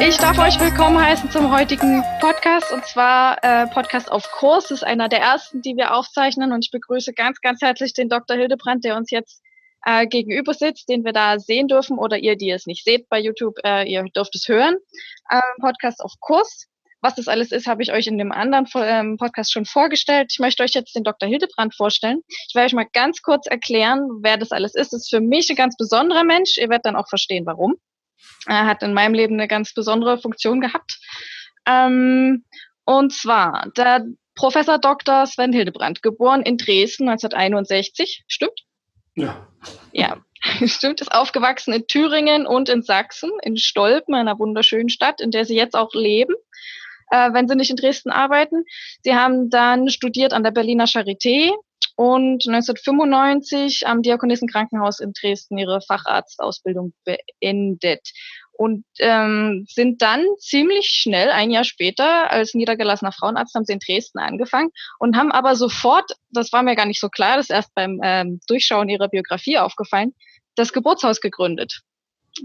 Ich darf euch willkommen heißen zum heutigen Podcast und zwar äh, Podcast auf Kurs. Das ist einer der ersten, die wir aufzeichnen und ich begrüße ganz, ganz herzlich den Dr. Hildebrand, der uns jetzt äh, gegenüber sitzt, den wir da sehen dürfen oder ihr, die es nicht seht bei YouTube, äh, ihr dürft es hören. Ähm, Podcast auf Kurs. Was das alles ist, habe ich euch in dem anderen ähm, Podcast schon vorgestellt. Ich möchte euch jetzt den Dr. Hildebrand vorstellen. Ich werde euch mal ganz kurz erklären, wer das alles ist. Das ist für mich ein ganz besonderer Mensch. Ihr werdet dann auch verstehen, warum. Er hat in meinem Leben eine ganz besondere Funktion gehabt. Ähm, und zwar der Professor Dr. Sven Hildebrand, geboren in Dresden 1961. Stimmt? Ja. Ja, stimmt. Ist aufgewachsen in Thüringen und in Sachsen, in Stolpen, einer wunderschönen Stadt, in der sie jetzt auch leben äh, wenn sie nicht in Dresden arbeiten. Sie haben dann studiert an der Berliner Charité und 1995 am Diakonissenkrankenhaus in Dresden ihre Facharztausbildung beendet und ähm, sind dann ziemlich schnell, ein Jahr später, als niedergelassener Frauenarzt, haben sie in Dresden angefangen und haben aber sofort, das war mir gar nicht so klar, das ist erst beim ähm, Durchschauen ihrer Biografie aufgefallen, das Geburtshaus gegründet.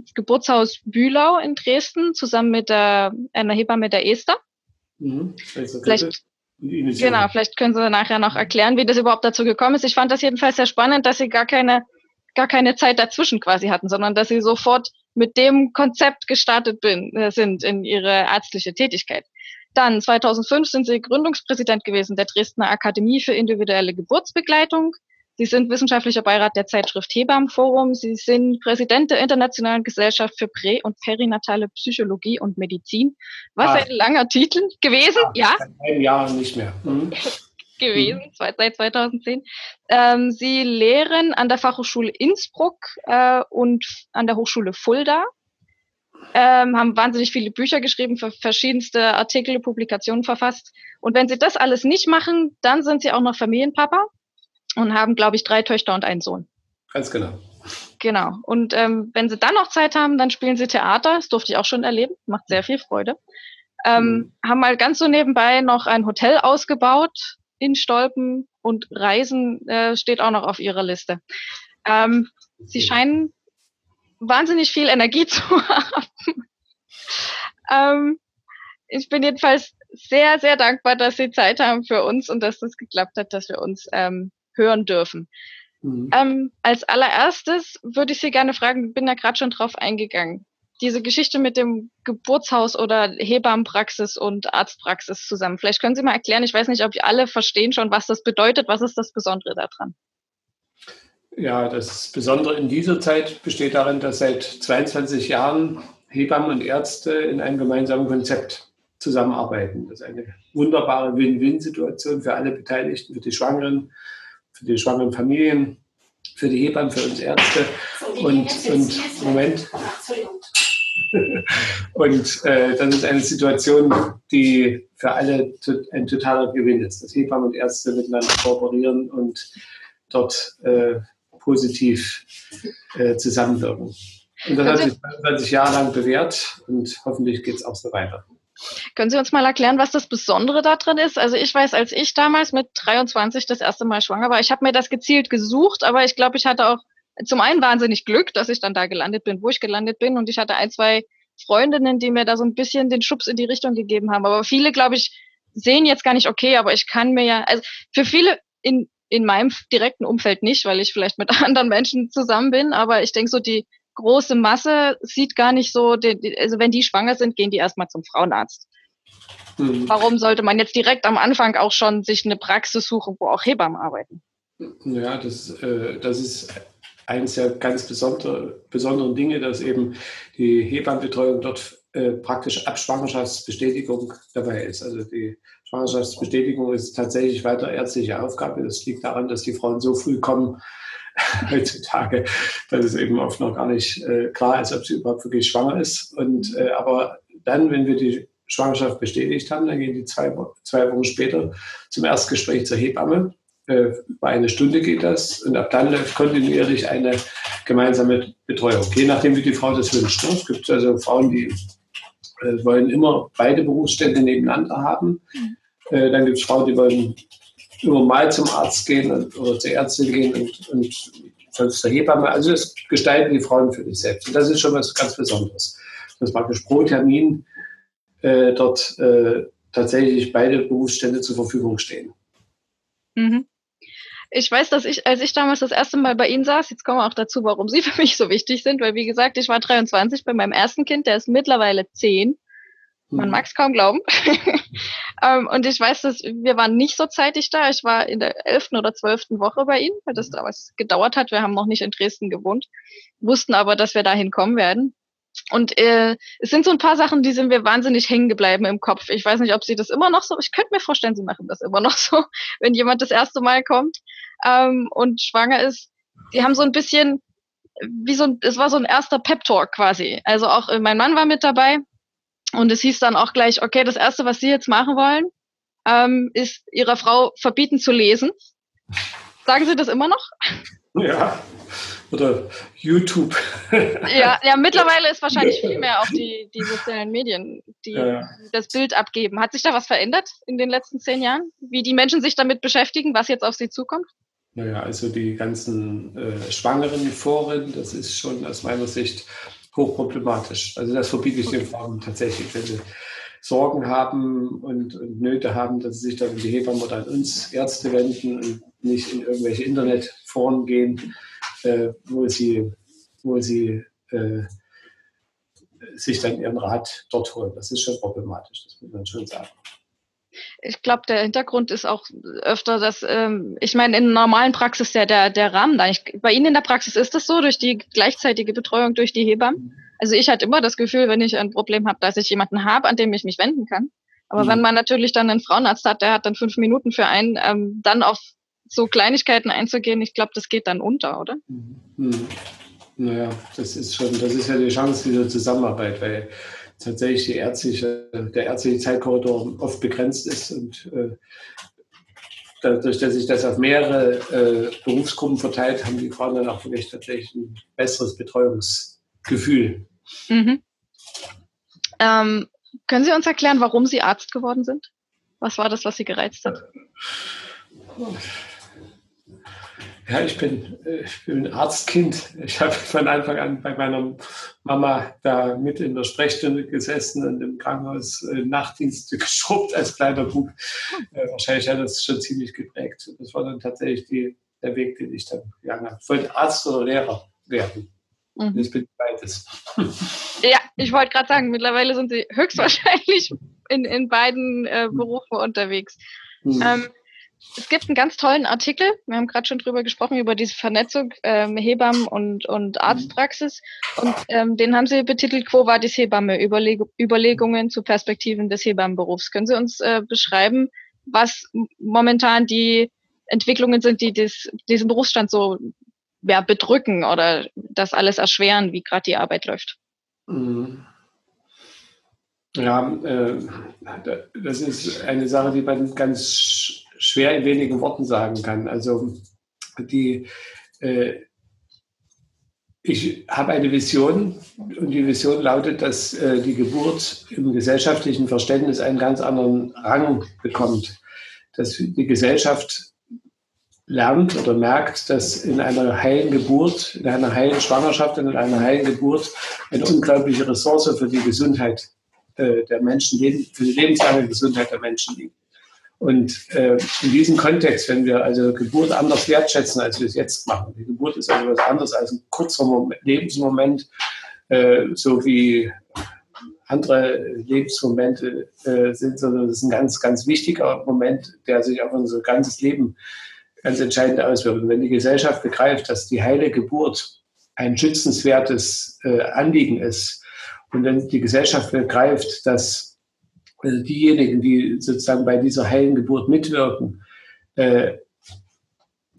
Das Geburtshaus Bühlau in Dresden, zusammen mit der, einer Hebamme der Esther. Mhm. Vielleicht, genau, vielleicht können Sie nachher noch erklären, wie das überhaupt dazu gekommen ist. Ich fand das jedenfalls sehr spannend, dass Sie gar keine, gar keine Zeit dazwischen quasi hatten, sondern dass Sie sofort mit dem Konzept gestartet bin, äh, sind in Ihre ärztliche Tätigkeit. Dann 2005 sind Sie Gründungspräsident gewesen der Dresdner Akademie für individuelle Geburtsbegleitung. Sie sind wissenschaftlicher Beirat der Zeitschrift Hebammenforum. Sie sind Präsident der Internationalen Gesellschaft für Prä- und Perinatale Psychologie und Medizin. Was ah. ein langer Titel gewesen, ja? Seit einem Jahr nicht mehr. Mhm. gewesen, mhm. seit 2010. Ähm, Sie lehren an der Fachhochschule Innsbruck äh, und an der Hochschule Fulda. Ähm, haben wahnsinnig viele Bücher geschrieben, verschiedenste Artikel, Publikationen verfasst. Und wenn Sie das alles nicht machen, dann sind Sie auch noch Familienpapa und haben, glaube ich, drei Töchter und einen Sohn. Ganz genau. Genau. Und ähm, wenn sie dann noch Zeit haben, dann spielen sie Theater. Das durfte ich auch schon erleben. Macht sehr viel Freude. Ähm, mhm. Haben mal ganz so nebenbei noch ein Hotel ausgebaut in Stolpen und Reisen äh, steht auch noch auf ihrer Liste. Ähm, sie scheinen wahnsinnig viel Energie zu haben. ähm, ich bin jedenfalls sehr, sehr dankbar, dass Sie Zeit haben für uns und dass das geklappt hat, dass wir uns ähm, hören dürfen. Mhm. Ähm, als allererstes würde ich Sie gerne fragen, bin da gerade schon drauf eingegangen. Diese Geschichte mit dem Geburtshaus oder Hebammenpraxis und Arztpraxis zusammen. Vielleicht können Sie mal erklären, ich weiß nicht, ob alle verstehen schon, was das bedeutet. Was ist das Besondere daran? Ja, das Besondere in dieser Zeit besteht darin, dass seit 22 Jahren Hebammen und Ärzte in einem gemeinsamen Konzept zusammenarbeiten. Das ist eine wunderbare Win-Win-Situation für alle Beteiligten, für die Schwangeren, für die schwangeren Familien, für die Hebammen, für uns Ärzte. Und, und Moment. und äh, das ist eine Situation, die für alle ein totaler Gewinn ist, dass Hebammen und Ärzte miteinander kooperieren und dort äh, positiv äh, zusammenwirken. Und das hat sich 20 Jahre lang bewährt und hoffentlich geht es auch so weiter. Können Sie uns mal erklären, was das Besondere daran ist? Also ich weiß, als ich damals mit 23 das erste Mal schwanger war, ich habe mir das gezielt gesucht, aber ich glaube, ich hatte auch zum einen wahnsinnig Glück, dass ich dann da gelandet bin, wo ich gelandet bin. Und ich hatte ein, zwei Freundinnen, die mir da so ein bisschen den Schubs in die Richtung gegeben haben. Aber viele, glaube ich, sehen jetzt gar nicht, okay, aber ich kann mir ja, also für viele in, in meinem direkten Umfeld nicht, weil ich vielleicht mit anderen Menschen zusammen bin, aber ich denke so, die große Masse sieht gar nicht so, also wenn die schwanger sind, gehen die erstmal zum Frauenarzt. Mhm. Warum sollte man jetzt direkt am Anfang auch schon sich eine Praxis suchen, wo auch Hebammen arbeiten? Ja, das, äh, das ist eines der ganz besondere, besonderen Dinge, dass eben die Hebammenbetreuung dort äh, praktisch ab Schwangerschaftsbestätigung dabei ist. Also die Schwangerschaftsbestätigung ist tatsächlich weiter ärztliche Aufgabe. Das liegt daran, dass die Frauen so früh kommen, heutzutage, dass es eben oft noch gar nicht äh, klar ist, ob sie überhaupt wirklich schwanger ist. Und äh, aber dann, wenn wir die Schwangerschaft bestätigt haben, dann gehen die zwei, zwei Wochen später zum Erstgespräch zur Hebamme. Äh, über eine Stunde geht das und ab dann läuft kontinuierlich eine gemeinsame Betreuung, je nachdem, wie die Frau das wünscht. Es gibt also Frauen, die äh, wollen immer beide Berufsstände nebeneinander haben. Mhm. Äh, dann gibt es Frauen, die wollen immer mal zum Arzt gehen und, oder zur Ärztin gehen und, und der Hebamme. Also das gestalten die Frauen für sich selbst. Und das ist schon was ganz Besonderes. Dass praktisch pro Termin äh, dort äh, tatsächlich beide Berufsstände zur Verfügung stehen. Mhm. Ich weiß, dass ich, als ich damals das erste Mal bei Ihnen saß, jetzt kommen wir auch dazu, warum Sie für mich so wichtig sind, weil wie gesagt, ich war 23 bei meinem ersten Kind, der ist mittlerweile 10. Man mhm. mag es kaum glauben. ähm, und ich weiß, dass wir waren nicht so zeitig da. Ich war in der elften oder zwölften Woche bei Ihnen, weil das damals gedauert hat. Wir haben noch nicht in Dresden gewohnt, wussten aber, dass wir dahin kommen werden. Und äh, es sind so ein paar Sachen, die sind mir wahnsinnig hängen geblieben im Kopf. Ich weiß nicht, ob Sie das immer noch so, ich könnte mir vorstellen, Sie machen das immer noch so, wenn jemand das erste Mal kommt ähm, und schwanger ist. Die haben so ein bisschen, wie so ein, es war so ein erster Pep-Talk quasi. Also auch äh, mein Mann war mit dabei und es hieß dann auch gleich, okay, das Erste, was Sie jetzt machen wollen, ähm, ist Ihrer Frau verbieten zu lesen. Sagen Sie das immer noch? Ja, oder YouTube. ja, ja, mittlerweile ist wahrscheinlich viel mehr auf die, die sozialen Medien, die ja. das Bild abgeben. Hat sich da was verändert in den letzten zehn Jahren? Wie die Menschen sich damit beschäftigen, was jetzt auf sie zukommt? Naja, also die ganzen äh, schwangeren Foren, das ist schon aus meiner Sicht hochproblematisch. Also das verbiete ich den Frauen tatsächlich, wenn sie Sorgen haben und, und, Nöte haben, dass sie sich dann an die Hebamme oder an uns Ärzte wenden und nicht in irgendwelche Internetforen gehen äh, wo sie, wo sie äh, sich dann ihren Rat dort holen. Das ist schon problematisch, das muss man schon sagen. Ich glaube, der Hintergrund ist auch öfter, dass, ähm, ich meine, in der normalen Praxis ja der, der Rahmen da. Ich, bei Ihnen in der Praxis ist das so, durch die gleichzeitige Betreuung durch die Hebammen? Also ich hatte immer das Gefühl, wenn ich ein Problem habe, dass ich jemanden habe, an dem ich mich wenden kann. Aber mhm. wenn man natürlich dann einen Frauenarzt hat, der hat dann fünf Minuten für einen, ähm, dann auf so Kleinigkeiten einzugehen, ich glaube, das geht dann unter, oder? Mhm. Naja, das ist schon, das ist ja die Chance dieser Zusammenarbeit, weil tatsächlich die ärztliche, der ärztliche Zeitkorridor oft begrenzt ist und äh, dadurch, dass sich das auf mehrere äh, Berufsgruppen verteilt, haben die Frauen dann auch wirklich tatsächlich ein besseres Betreuungsgefühl. Mhm. Ähm, können Sie uns erklären, warum Sie Arzt geworden sind? Was war das, was Sie gereizt hat? Ja, ich bin, äh, ich bin ein Arztkind. Ich habe von Anfang an bei meiner Mama da mit in der Sprechstunde gesessen und im Krankenhaus äh, Nachtdienste geschrubbt als kleiner Bub. Äh, wahrscheinlich hat das schon ziemlich geprägt. Das war dann tatsächlich die, der Weg, den ich dann gegangen habe. Von Arzt oder Lehrer werden. Mhm. Das bin beides. Ja, ich wollte gerade sagen, mittlerweile sind Sie höchstwahrscheinlich in, in beiden äh, Berufen unterwegs. Mhm. Ähm, es gibt einen ganz tollen Artikel. Wir haben gerade schon drüber gesprochen, über diese Vernetzung ähm, Hebammen und, und Arztpraxis. Und ähm, den haben Sie betitelt, Quo Vadis Hebamme? Überleg Überlegungen zu Perspektiven des Hebammenberufs. Können Sie uns äh, beschreiben, was momentan die Entwicklungen sind, die des, diesen Berufsstand so ja, bedrücken oder das alles erschweren, wie gerade die Arbeit läuft? Mhm. Ja, äh, das ist eine Sache, die man ganz schwer in wenigen Worten sagen kann. Also die, äh, ich habe eine Vision und die Vision lautet, dass äh, die Geburt im gesellschaftlichen Verständnis einen ganz anderen Rang bekommt. Dass die Gesellschaft lernt oder merkt, dass in einer heilen Geburt, in einer heilen Schwangerschaft und in einer heilen Geburt eine unglaubliche Ressource für die Gesundheit äh, der Menschen, für die lebenslange Gesundheit der Menschen liegt. Und äh, in diesem Kontext, wenn wir also Geburt anders wertschätzen, als wir es jetzt machen, die Geburt ist also was anderes als ein kurzer Moment, Lebensmoment, äh, so wie andere Lebensmomente äh, sind, sondern es ist ein ganz, ganz wichtiger Moment, der sich auf unser ganzes Leben ganz entscheidend auswirkt. Und wenn die Gesellschaft begreift, dass die heile Geburt ein schützenswertes äh, Anliegen ist und wenn die Gesellschaft begreift, dass also diejenigen, die sozusagen bei dieser heilen Geburt mitwirken, äh,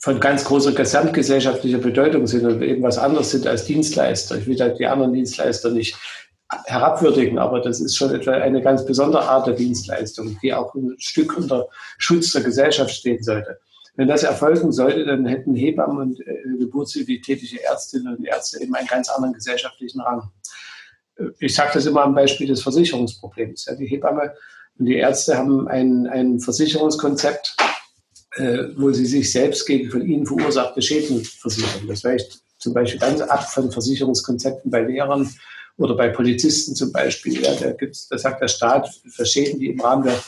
von ganz großer gesamtgesellschaftlicher Bedeutung sind und eben was anderes sind als Dienstleister. Ich will da die anderen Dienstleister nicht herabwürdigen, aber das ist schon etwa eine ganz besondere Art der Dienstleistung, die auch ein Stück unter Schutz der Gesellschaft stehen sollte. Wenn das erfolgen sollte, dann hätten Hebammen und äh, geburtshilflich tätige Ärztinnen und Ärzte eben einen ganz anderen gesellschaftlichen Rang ich sage das immer am Beispiel des Versicherungsproblems. Ja, die Hebamme und die Ärzte haben ein, ein Versicherungskonzept, äh, wo sie sich selbst gegen von ihnen verursachte Schäden versichern. Das weicht zum Beispiel ganz ab von Versicherungskonzepten bei Lehrern oder bei Polizisten zum Beispiel. Ja, da, gibt's, da sagt der Staat, für Schäden, die im Rahmen der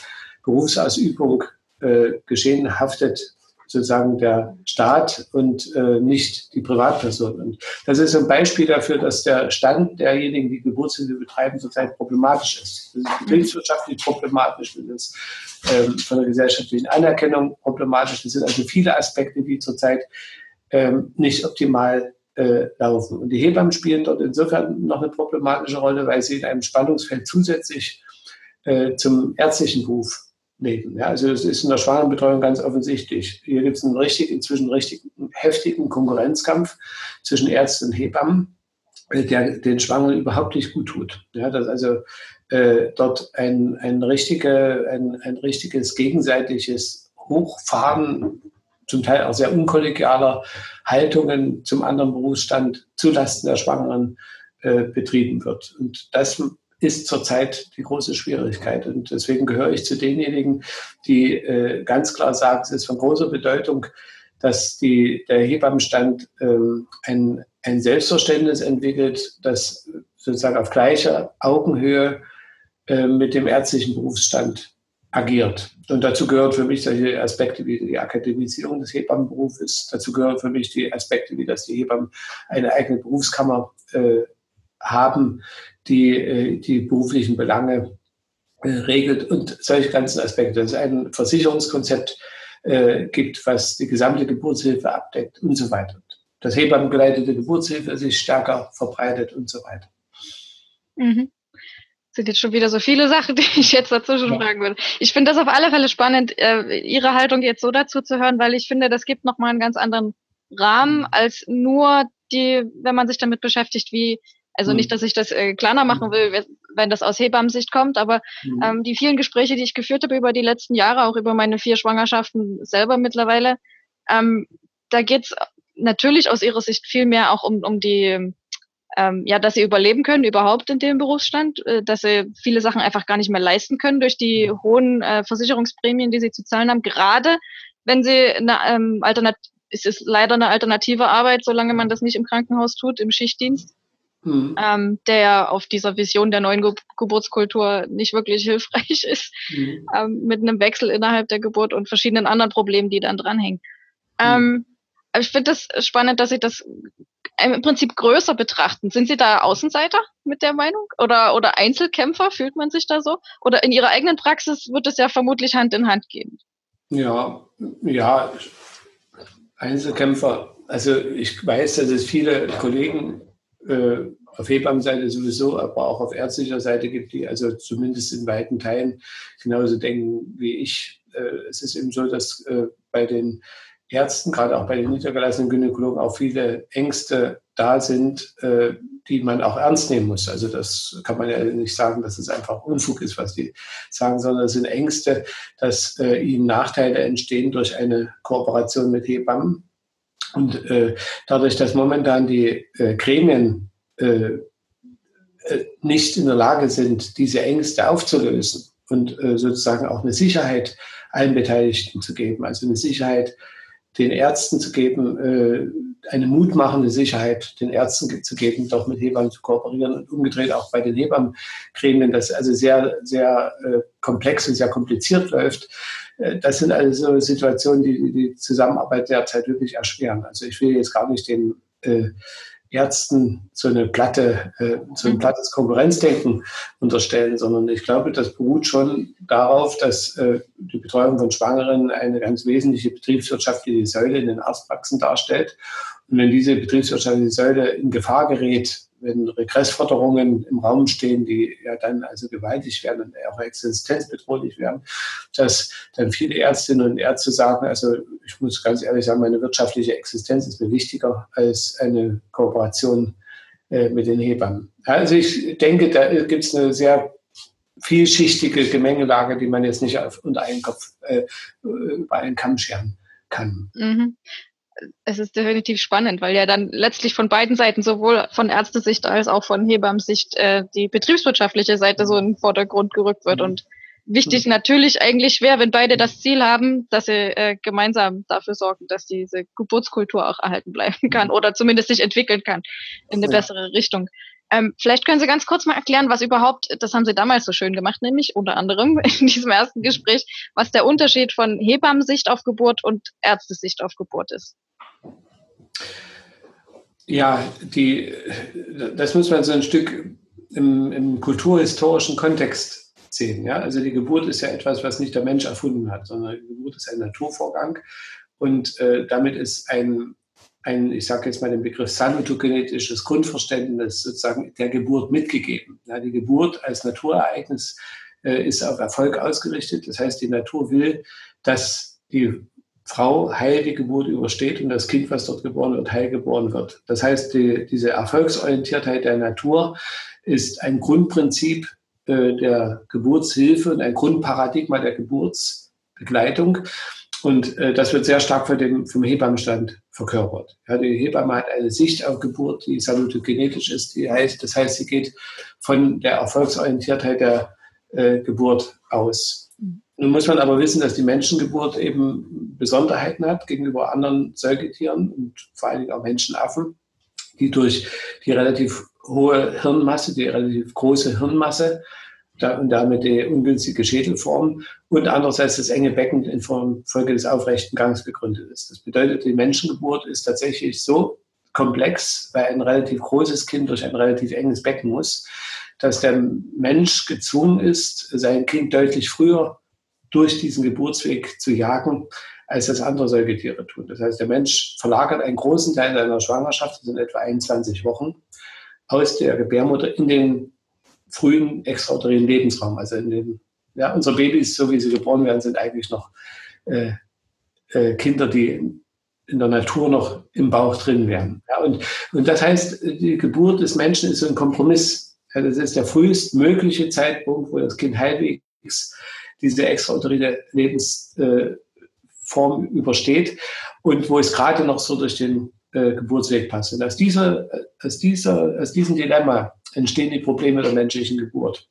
Berufsausübung äh, geschehen, haftet sozusagen der Staat und äh, nicht die Privatperson. Und das ist ein Beispiel dafür, dass der Stand derjenigen, die Geburtshilfe betreiben, zurzeit problematisch ist. Das ist betriebswirtschaftlich problematisch, das ist ähm, von der gesellschaftlichen Anerkennung problematisch. Das sind also viele Aspekte, die zurzeit ähm, nicht optimal äh, laufen. Und die Hebammen spielen dort insofern noch eine problematische Rolle, weil sie in einem Spannungsfeld zusätzlich äh, zum ärztlichen Beruf leben. Ja, also es ist in der Schwanenbetreuung ganz offensichtlich. Hier gibt es einen richtig, inzwischen richtig heftigen Konkurrenzkampf zwischen Ärzten und Hebammen, äh, der den Schwangeren überhaupt nicht gut tut. Ja, dass also äh, dort ein, ein, richtige, ein, ein richtiges gegenseitiges Hochfahren zum Teil auch sehr unkollegialer Haltungen zum anderen Berufsstand zulasten der Schwangeren äh, betrieben wird. Und das ist zurzeit die große Schwierigkeit. Und deswegen gehöre ich zu denjenigen, die äh, ganz klar sagen, es ist von großer Bedeutung, dass die, der Hebammenstand ähm, ein, ein Selbstverständnis entwickelt, das sozusagen auf gleicher Augenhöhe äh, mit dem ärztlichen Berufsstand agiert. Und dazu gehören für mich solche Aspekte wie die Akademisierung des Hebammenberufes. Dazu gehören für mich die Aspekte wie, dass die Hebammen eine eigene Berufskammer äh, haben, die äh, die beruflichen Belange äh, regelt und solche ganzen Aspekte. Dass es ein Versicherungskonzept äh, gibt, was die gesamte Geburtshilfe abdeckt und so weiter. Dass hebammengeleitete Geburtshilfe sich stärker verbreitet und so weiter. Mhm sind jetzt schon wieder so viele Sachen, die ich jetzt dazwischen ja. fragen würde. Ich finde das auf alle Fälle spannend, äh, Ihre Haltung jetzt so dazu zu hören, weil ich finde, das gibt nochmal einen ganz anderen Rahmen mhm. als nur die, wenn man sich damit beschäftigt, wie, also mhm. nicht, dass ich das äh, kleiner machen will, wenn das aus Hebammensicht kommt, aber mhm. ähm, die vielen Gespräche, die ich geführt habe über die letzten Jahre, auch über meine vier Schwangerschaften selber mittlerweile, ähm, da geht's natürlich aus ihrer Sicht viel mehr auch um, um die ähm, ja, dass sie überleben können überhaupt in dem Berufsstand, äh, dass sie viele Sachen einfach gar nicht mehr leisten können durch die hohen äh, Versicherungsprämien, die sie zu zahlen haben. Gerade wenn sie eine ähm, Alternat es ist leider eine alternative Arbeit, solange man das nicht im Krankenhaus tut, im Schichtdienst, mhm. ähm, der auf dieser Vision der neuen Ge Geburtskultur nicht wirklich hilfreich ist, mhm. ähm, mit einem Wechsel innerhalb der Geburt und verschiedenen anderen Problemen, die dann dranhängen. Mhm. Ähm, ich finde das spannend, dass Sie das im Prinzip größer betrachten. Sind Sie da Außenseiter mit der Meinung? Oder, oder Einzelkämpfer? Fühlt man sich da so? Oder in Ihrer eigenen Praxis wird es ja vermutlich Hand in Hand gehen? Ja, ja, Einzelkämpfer. Also ich weiß, dass es viele Kollegen äh, auf Hebammenseite sowieso, aber auch auf ärztlicher Seite gibt, die also zumindest in weiten Teilen genauso denken wie ich. Äh, es ist eben so, dass äh, bei den Ärzten, gerade auch bei den niedergelassenen Gynäkologen, auch viele Ängste da sind, äh, die man auch ernst nehmen muss. Also das kann man ja nicht sagen, dass es einfach Unfug ist, was die sagen, sondern es sind Ängste, dass ihnen Nachteile entstehen durch eine Kooperation mit Hebammen. Und äh, dadurch, dass momentan die äh, Gremien äh, äh, nicht in der Lage sind, diese Ängste aufzulösen und äh, sozusagen auch eine Sicherheit allen Beteiligten zu geben, also eine Sicherheit den Ärzten zu geben, äh, eine mutmachende Sicherheit den Ärzten zu geben, doch mit Hebammen zu kooperieren und umgedreht auch bei den Hebammengremien, das also sehr, sehr äh, komplex und sehr kompliziert läuft. Äh, das sind also Situationen, die die Zusammenarbeit derzeit wirklich erschweren. Also ich will jetzt gar nicht den Ärzten so eine platte, äh, so ein mhm. plattes Konkurrenzdenken unterstellen, sondern ich glaube, das beruht schon darauf, dass äh, die Betreuung von Schwangeren eine ganz wesentliche betriebswirtschaftliche Säule in den Arztpraxen darstellt. Und wenn diese betriebswirtschaftliche Säule in Gefahr gerät, wenn Regressforderungen im Raum stehen, die ja dann also gewaltig werden und auch existenzbedrohlich werden, dass dann viele Ärztinnen und Ärzte sagen, also ich muss ganz ehrlich sagen, meine wirtschaftliche Existenz ist mir wichtiger als eine Kooperation äh, mit den Hebammen. Also ich denke, da gibt es eine sehr vielschichtige Gemengelage, die man jetzt nicht auf, unter einen Kopf äh, bei einen Kamm scheren kann. Mhm es ist definitiv spannend, weil ja dann letztlich von beiden Seiten, sowohl von Ärztesicht als auch von Hebammensicht, äh, die betriebswirtschaftliche Seite so in den Vordergrund gerückt wird. Mhm. Und wichtig mhm. natürlich eigentlich wäre, wenn beide das Ziel haben, dass sie äh, gemeinsam dafür sorgen, dass diese Geburtskultur auch erhalten bleiben kann oder zumindest sich entwickeln kann in eine ja. bessere Richtung. Ähm, vielleicht können Sie ganz kurz mal erklären, was überhaupt, das haben Sie damals so schön gemacht, nämlich unter anderem in diesem ersten Gespräch, was der Unterschied von Hebammensicht auf Geburt und Ärztesicht auf Geburt ist. Ja, die, das muss man so ein Stück im, im kulturhistorischen Kontext sehen. Ja? Also die Geburt ist ja etwas, was nicht der Mensch erfunden hat, sondern die Geburt ist ein Naturvorgang und äh, damit ist ein, ein, ich sage jetzt mal den Begriff salutogenetisches Grundverständnis sozusagen der Geburt mitgegeben. Ja, die Geburt als Naturereignis äh, ist auf Erfolg ausgerichtet. Das heißt, die Natur will, dass die Frau heil die Geburt übersteht und das Kind, was dort geboren wird, heil geboren wird. Das heißt, die, diese Erfolgsorientiertheit der Natur ist ein Grundprinzip äh, der Geburtshilfe und ein Grundparadigma der Geburtsbegleitung. Und äh, das wird sehr stark von dem, vom Hebammenstand verkörpert. Ja, die Hebamme hat eine Sicht auf Geburt, die salutogenetisch ist. Die heißt, das heißt, sie geht von der Erfolgsorientiertheit der äh, Geburt aus. Nun muss man aber wissen, dass die Menschengeburt eben Besonderheiten hat gegenüber anderen Säugetieren und vor allen Dingen auch Menschenaffen, die durch die relativ hohe Hirnmasse, die relativ große Hirnmasse und damit die ungünstige Schädelform und andererseits das enge Becken in Folge des aufrechten Gangs begründet ist. Das bedeutet, die Menschengeburt ist tatsächlich so komplex, weil ein relativ großes Kind durch ein relativ enges Becken muss, dass der Mensch gezwungen ist, sein Kind deutlich früher durch diesen Geburtsweg zu jagen, als das andere Säugetiere tun. Das heißt, der Mensch verlagert einen großen Teil seiner Schwangerschaft, das sind etwa 21 Wochen, aus der Gebärmutter in den frühen extrauterinen Lebensraum. Also in den, ja, unsere Babys, so wie sie geboren werden, sind eigentlich noch äh, äh, Kinder, die in der Natur noch im Bauch drin wären. Ja, und, und das heißt, die Geburt des Menschen ist so ein Kompromiss. Ja, das ist der frühestmögliche Zeitpunkt, wo das Kind halbwegs diese extrauterine Lebensform äh, übersteht und wo es gerade noch so durch den äh, Geburtsweg passt. Und aus, dieser, aus, dieser, aus diesem Dilemma entstehen die Probleme der menschlichen Geburt.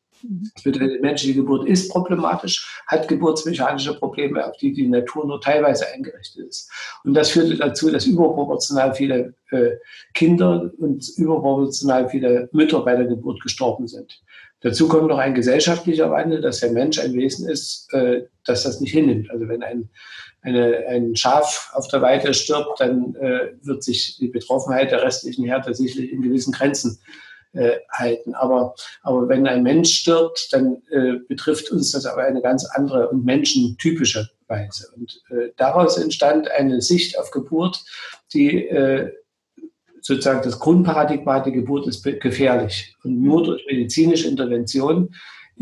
Das bedeutet, die menschliche Geburt ist problematisch, hat geburtsmechanische Probleme, auf die die Natur nur teilweise eingerichtet ist. Und das führte dazu, dass überproportional viele äh, Kinder und überproportional viele Mütter bei der Geburt gestorben sind. Dazu kommt noch ein gesellschaftlicher Wandel, dass der Mensch ein Wesen ist, äh, dass das nicht hinnimmt. Also wenn ein, eine, ein Schaf auf der Weide stirbt, dann äh, wird sich die Betroffenheit der restlichen Herde sicherlich in gewissen Grenzen äh, halten. Aber, aber wenn ein Mensch stirbt, dann äh, betrifft uns das aber eine ganz andere und menschentypische Weise. Und äh, daraus entstand eine Sicht auf Geburt, die äh, sozusagen das Grundparadigma der Geburt ist gefährlich. Und nur durch medizinische Intervention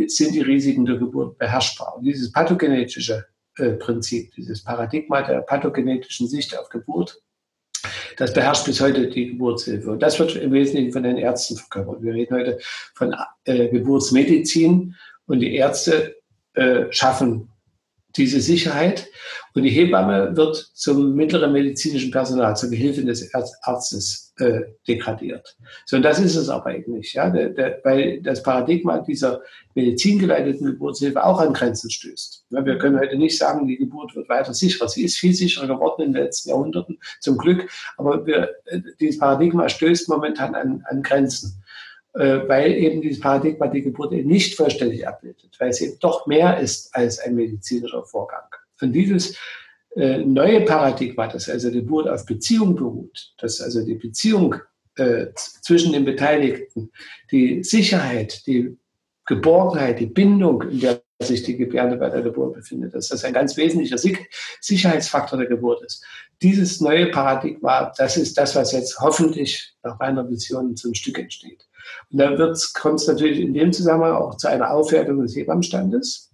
sind die Risiken der Geburt beherrschbar. Und dieses pathogenetische äh, Prinzip, dieses Paradigma der pathogenetischen Sicht auf Geburt, das beherrscht bis heute die Geburtshilfe. Und das wird im Wesentlichen von den Ärzten verkörpert. Wir reden heute von äh, Geburtsmedizin und die Ärzte äh, schaffen diese Sicherheit. Und die Hebamme wird zum mittleren medizinischen Personal, zur Gehilfin des Arztes äh, degradiert. So, und das ist es aber eben nicht, ja, der, der, weil das Paradigma dieser medizingeleiteten Geburtshilfe auch an Grenzen stößt. Ja, wir können heute nicht sagen, die Geburt wird weiter sicherer. Sie ist viel sicherer geworden in den letzten Jahrhunderten, zum Glück, aber wir, äh, dieses Paradigma stößt momentan an, an Grenzen. Äh, weil eben dieses Paradigma die Geburt eben nicht vollständig abbildet, weil es eben doch mehr ist als ein medizinischer Vorgang. Und dieses äh, neue Paradigma, das also Geburt auf Beziehung beruht, dass also die Beziehung äh, zwischen den Beteiligten, die Sicherheit, die Geborgenheit, die Bindung, in der sich die Gebärde bei der Geburt befindet, dass das ein ganz wesentlicher Sicherheitsfaktor der Geburt ist. Dieses neue Paradigma, das ist das, was jetzt hoffentlich nach meiner Vision zum Stück entsteht. Und da kommt es natürlich in dem Zusammenhang auch zu einer Aufwertung des Hebammenstandes.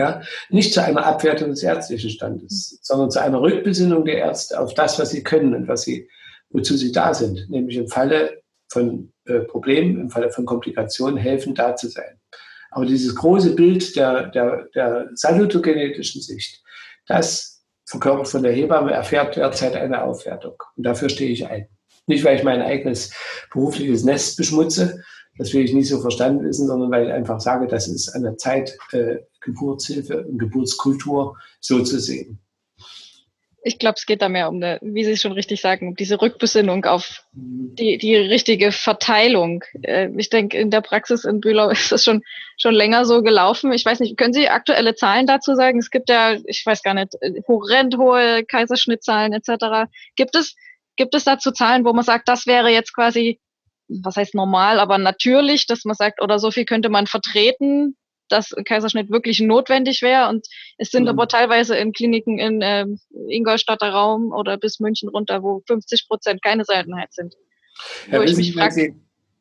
Ja, nicht zu einer Abwertung des ärztlichen Standes, sondern zu einer Rückbesinnung der Ärzte auf das, was sie können und was sie, wozu sie da sind, nämlich im Falle von äh, Problemen, im Falle von Komplikationen helfen, da zu sein. Aber dieses große Bild der, der, der salutogenetischen Sicht, das verkörpert von der Hebamme, erfährt derzeit eine Aufwertung. Und dafür stehe ich ein. Nicht, weil ich mein eigenes berufliches Nest beschmutze, das will ich nicht so verstanden wissen, sondern weil ich einfach sage, das ist an der Zeit, äh, Geburtshilfe und Geburtskultur so zu sehen. Ich glaube, es geht da mehr um eine, wie Sie schon richtig sagen, um diese Rückbesinnung auf mhm. die, die richtige Verteilung. Äh, ich denke, in der Praxis in Bühlau ist das schon, schon länger so gelaufen. Ich weiß nicht, können Sie aktuelle Zahlen dazu sagen? Es gibt ja, ich weiß gar nicht, horrend hohe Kaiserschnittzahlen etc. Gibt es, gibt es dazu Zahlen, wo man sagt, das wäre jetzt quasi, was heißt normal, aber natürlich, dass man sagt, oder so viel könnte man vertreten, dass Kaiserschnitt wirklich notwendig wäre. Und es sind mhm. aber teilweise in Kliniken in äh, Ingolstadter Raum oder bis München runter, wo 50 Prozent keine Seltenheit sind. Ja, ich mich frage, wenn, Sie,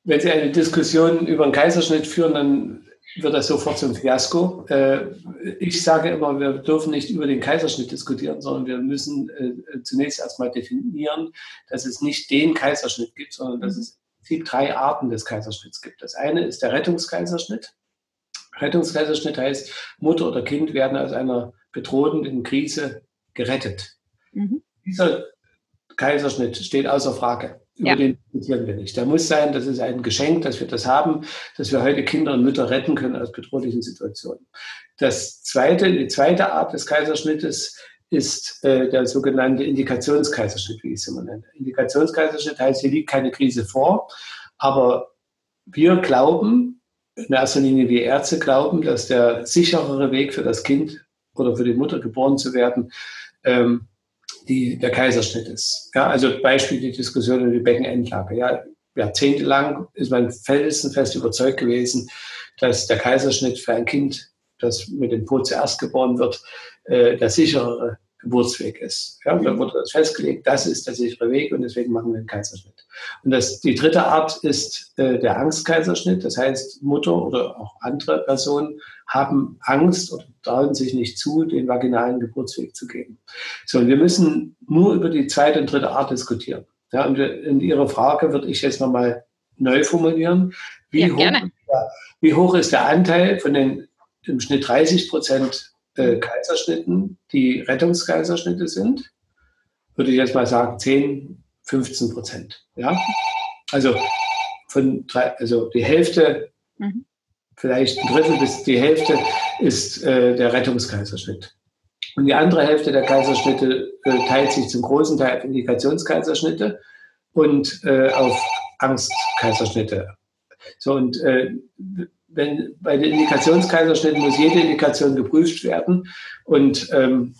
wenn Sie eine Diskussion über einen Kaiserschnitt führen, dann wird das sofort zum Fiasko. Äh, ich sage immer, wir dürfen nicht über den Kaiserschnitt diskutieren, sondern wir müssen äh, zunächst erstmal definieren, dass es nicht den Kaiserschnitt gibt, sondern dass es drei Arten des Kaiserschnitts gibt. Das eine ist der Rettungskaiserschnitt. Rettungskaiserschnitt heißt, Mutter oder Kind werden aus einer bedrohenden Krise gerettet. Mhm. Dieser Kaiserschnitt steht außer Frage. Über ja. den diskutieren wir nicht. Der muss sein, das ist ein Geschenk, dass wir das haben, dass wir heute Kinder und Mütter retten können aus bedrohlichen Situationen. Das zweite, die zweite Art des Kaiserschnittes ist äh, der sogenannte Indikationskaiserschnitt, wie ich es immer nenne. Indikationskaiserschnitt heißt, hier liegt keine Krise vor, aber wir glauben, in erster Linie wir Ärzte glauben, dass der sicherere Weg für das Kind oder für die Mutter geboren zu werden, ähm, die, der Kaiserschnitt ist. Ja, also Beispiel die Diskussion über die Beckenendlage. Ja, jahrzehntelang ist man felsenfest überzeugt gewesen, dass der Kaiserschnitt für ein Kind, das mit dem Po zuerst geboren wird, äh, der sicherere Geburtsweg ist. Ja, da wurde das festgelegt, das ist der sichere Weg und deswegen machen wir einen Kaiserschnitt. Und das, die dritte Art ist äh, der Angstkaiserschnitt. Das heißt, Mutter oder auch andere Personen haben Angst oder trauen sich nicht zu, den vaginalen Geburtsweg zu gehen. So, und wir müssen nur über die zweite und dritte Art diskutieren. Ja, und in Ihrer Frage würde ich jetzt nochmal neu formulieren. Wie, ja, hoch, wie hoch ist der Anteil von den im Schnitt 30 Prozent äh, Kaiserschnitten, die Rettungskaiserschnitte sind, würde ich jetzt mal sagen 10, 15 Prozent. Ja? Also, von drei, also die Hälfte, mhm. vielleicht ein Drittel bis die Hälfte ist äh, der Rettungskaiserschnitt. Und die andere Hälfte der Kaiserschnitte äh, teilt sich zum großen Teil auf Indikationskaiserschnitte und äh, auf Angstkaiserschnitte. So, und äh, wenn bei den Indikationskaiserschnitten muss jede Indikation geprüft werden. Und ähm,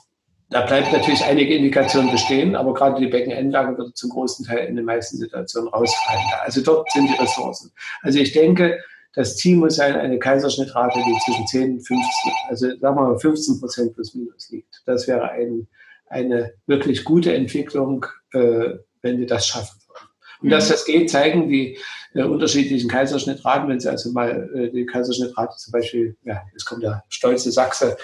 da bleibt natürlich einige Indikationen bestehen, aber gerade die Beckenendlage wird zum großen Teil in den meisten Situationen rausfallen. Also dort sind die Ressourcen. Also ich denke, das Ziel muss sein, eine Kaiserschnittrate, die zwischen 10 und 15, also sagen wir mal 15 Prozent plus minus liegt. Das wäre ein, eine wirklich gute Entwicklung, äh, wenn wir das schaffen. Und dass mhm. das geht, zeigen die äh, unterschiedlichen Kaiserschnittraten. Wenn Sie also mal äh, die Kaiserschnittrate zum Beispiel, ja, es kommt der stolze Sachse,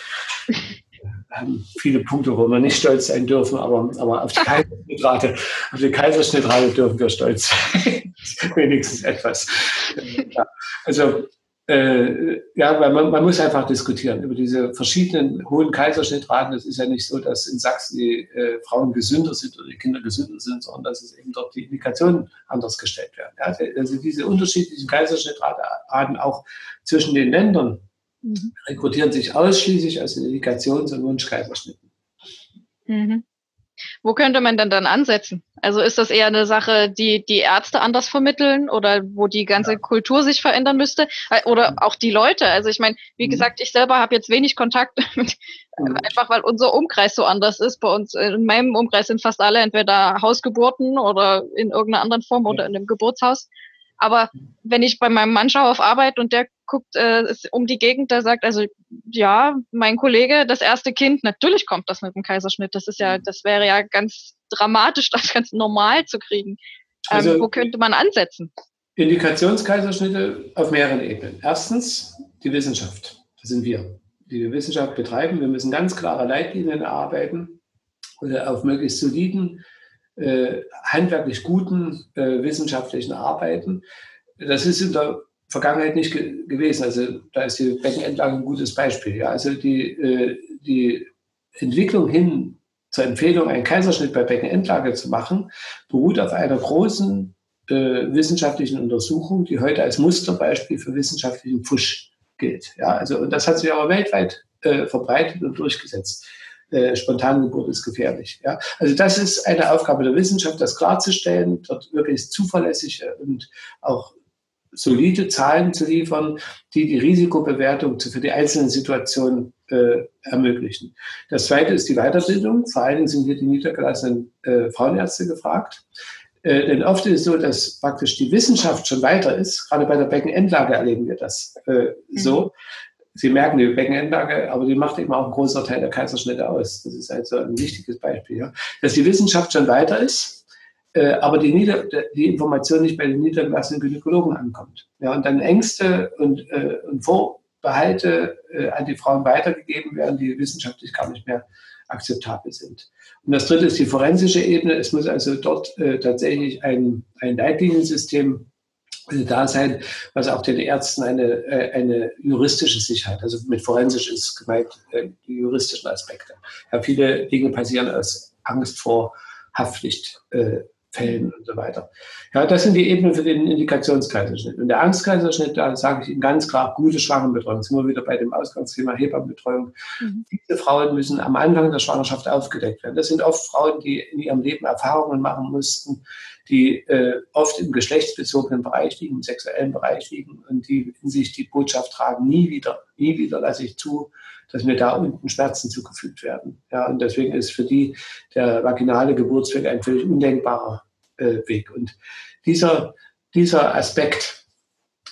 haben viele Punkte, wo wir nicht stolz sein dürfen, aber, aber auf die Kaiserschnittrate, auf die Kaiserschnittrate dürfen wir stolz sein. Wenigstens etwas. Ja, also äh, ja, weil man, man muss einfach diskutieren über diese verschiedenen hohen Kaiserschnittraten. Es ist ja nicht so, dass in Sachsen die äh, Frauen gesünder sind oder die Kinder gesünder sind, sondern dass es eben dort die Indikationen anders gestellt werden. Ja, also diese unterschiedlichen Kaiserschnittraten auch zwischen den Ländern mhm. rekrutieren sich ausschließlich aus den Indikations- und Wunschkaiserschnitten. Mhm. Wo könnte man denn dann ansetzen? Also ist das eher eine Sache, die die Ärzte anders vermitteln oder wo die ganze ja. Kultur sich verändern müsste? Äh, oder mhm. auch die Leute? Also ich meine, wie mhm. gesagt, ich selber habe jetzt wenig Kontakt mit, mhm. einfach weil unser Umkreis so anders ist. Bei uns, in meinem Umkreis sind fast alle entweder Hausgeburten oder in irgendeiner anderen Form oder in einem Geburtshaus. Aber wenn ich bei meinem Mann schaue auf Arbeit und der guckt äh, um die Gegend, der sagt, also ja, mein Kollege, das erste Kind, natürlich kommt das mit dem Kaiserschnitt. Das ist ja, das wäre ja ganz dramatisch, das ganz normal zu kriegen. Ähm, also, wo könnte man ansetzen? Indikationskaiserschnitte auf mehreren Ebenen. Erstens die Wissenschaft. Das sind wir, die die Wissenschaft betreiben. Wir müssen ganz klare Leitlinien erarbeiten oder auf möglichst soliden äh, handwerklich guten äh, wissenschaftlichen Arbeiten. Das ist in der Vergangenheit nicht ge gewesen. Also da ist die Beckenendlage ein gutes Beispiel. Ja? Also die, äh, die Entwicklung hin zur Empfehlung, einen Kaiserschnitt bei Beckenendlage zu machen, beruht auf einer großen äh, wissenschaftlichen Untersuchung, die heute als Musterbeispiel für wissenschaftlichen Pfusch gilt. Ja, also, und das hat sich aber weltweit äh, verbreitet und durchgesetzt. Äh, Spontangeburt ist gefährlich. Ja? Also das ist eine Aufgabe der Wissenschaft, das klarzustellen, dort wirklich zuverlässige und auch solide Zahlen zu liefern, die die Risikobewertung für die einzelnen Situationen äh, ermöglichen. Das zweite ist die Weiterbildung. Vor allen Dingen sind hier die niedergelassenen äh, Frauenärzte gefragt. Äh, denn oft ist es so, dass praktisch die Wissenschaft schon weiter ist. Gerade bei der Beckenendlage erleben wir das äh, mhm. so. Sie merken die Beckenendlage, aber die macht eben auch einen großen Teil der Kaiserschnitte aus. Das ist also ein wichtiges Beispiel. Ja. Dass die Wissenschaft schon weiter ist, äh, aber die, Nieder die Information nicht bei den niedergelassenen Gynäkologen ankommt. Ja, und dann Ängste und, äh, und Vorbehalte äh, an die Frauen weitergegeben werden, die wissenschaftlich gar nicht mehr akzeptabel sind. Und das dritte ist die forensische Ebene. Es muss also dort äh, tatsächlich ein, ein Leitliniensystem da sein, was auch den Ärzten eine, äh, eine juristische Sicherheit, also mit forensisch ist gemeint äh, die juristischen Aspekte. Ja, viele Dinge passieren aus Angst vor Haftpflichtfällen äh, und so weiter. Ja, das sind die Ebenen für den Indikationskaiserschnitt. Und der Angstkaiserschnitt, da sage ich Ihnen ganz klar, gute Schwangerenbetreuung. Sind wir wieder bei dem Ausgangsthema Hebammenbetreuung. Mhm. Diese Frauen müssen am Anfang der Schwangerschaft aufgedeckt werden. Das sind oft Frauen, die in ihrem Leben Erfahrungen machen mussten, die äh, oft im geschlechtsbezogenen Bereich liegen, im sexuellen Bereich liegen und die in sich die Botschaft tragen, nie wieder, nie wieder lasse ich zu, dass mir da unten Schmerzen zugefügt werden. Ja, und deswegen ist für die der vaginale Geburtsweg ein völlig undenkbarer Weg. Und dieser, dieser Aspekt,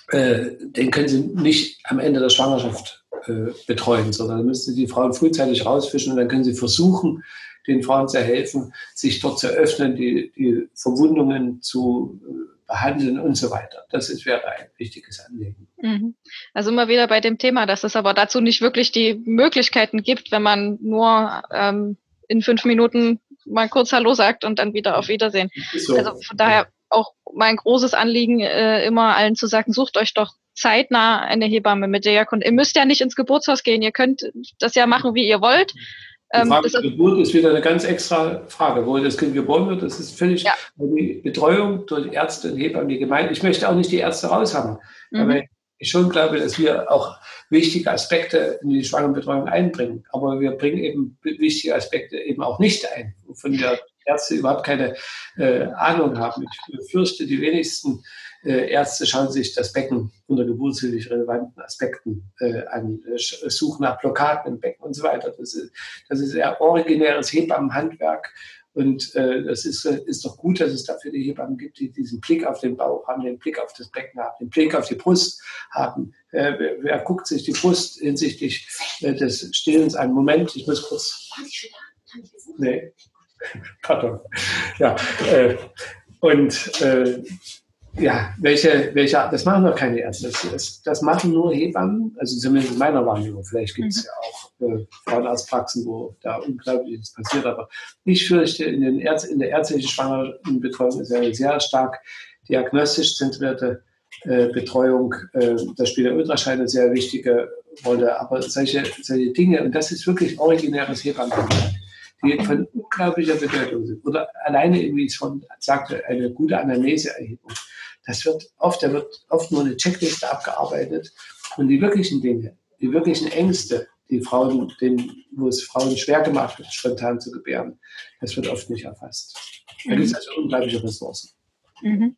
äh, den können Sie nicht am Ende der Schwangerschaft äh, betreuen, sondern da müssen Sie die Frauen frühzeitig rausfischen und dann können Sie versuchen, den Frauen zu helfen, sich dort zu öffnen, die, die Verwundungen zu äh, behandeln und so weiter. Das ist, wäre ein wichtiges Anliegen. Mhm. Also immer wieder bei dem Thema, dass es aber dazu nicht wirklich die Möglichkeiten gibt, wenn man nur ähm, in fünf Minuten mal kurz Hallo sagt und dann wieder auf Wiedersehen. So. Also von daher auch mein großes Anliegen, äh, immer allen zu sagen, sucht euch doch zeitnah eine Hebamme, mit der ihr könnt. Ihr müsst ja nicht ins Geburtshaus gehen, ihr könnt das ja machen, wie ihr wollt. Die ähm, Frage der Geburt ist wieder eine ganz extra Frage, wo das Kind geboren wird. Das ist völlig ja. die Betreuung durch Ärzte und Hebammen, die Gemeinde. Ich möchte auch nicht die Ärzte raushaben, mhm. weil ich schon glaube, dass wir auch wichtige Aspekte in die Schwangerenbetreuung einbringen. Aber wir bringen eben wichtige Aspekte eben auch nicht ein, wovon wir Ärzte überhaupt keine äh, Ahnung haben. Ich fürchte, die wenigsten äh, Ärzte schauen sich das Becken unter geburtshilflich relevanten Aspekten äh, an, suchen nach Blockaden im Becken und so weiter. Das ist, das ist eher originäres Hebammenhandwerk. Und äh, das ist, äh, ist doch gut, dass es dafür die Hebammen gibt, die diesen Blick auf den Bauch haben, den Blick auf das Becken haben, den Blick auf die Brust haben. Äh, wer, wer guckt sich die Brust hinsichtlich äh, des Stillens an? Moment, ich muss kurz. Nee. Pardon. Ja. Äh, und äh, ja, welche, welche, das machen doch keine Ärzte. Das, das, machen nur Hebammen, also zumindest in meiner Wahrnehmung. Vielleicht gibt es mhm. ja auch äh, Frauenarztpraxen, wo da Unglaubliches passiert. Aber ich fürchte, in, den Ärz in der ärztlichen Schwangerenbetreuung ist eine sehr stark diagnostisch zentrierte äh, Betreuung. Äh, da spielt der Ultraschall eine sehr wichtige Rolle. Aber solche, solche Dinge, und das ist wirklich originäres Hebammen die von unglaublicher Bedeutung sind. Oder alleine, wie ich schon sagte, eine gute Anamneseerhebung. Das wird oft, da wird oft nur eine Checkliste abgearbeitet und die wirklichen Dinge, die wirklichen Ängste, die Frauen, den, wo es Frauen schwer gemacht wird, spontan zu gebären, das wird oft nicht erfasst. Da gibt es mhm. also unglaubliche Ressourcen. Mhm.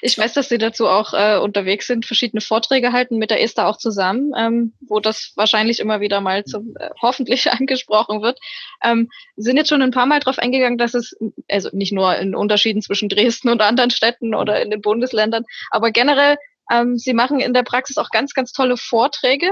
Ich weiß, dass Sie dazu auch äh, unterwegs sind, verschiedene Vorträge halten mit der Esther auch zusammen, ähm, wo das wahrscheinlich immer wieder mal zum, äh, hoffentlich angesprochen wird. Ähm, sind jetzt schon ein paar Mal darauf eingegangen, dass es, also nicht nur in Unterschieden zwischen Dresden und anderen Städten oder in den Bundesländern, aber generell ähm, Sie machen in der Praxis auch ganz, ganz tolle Vorträge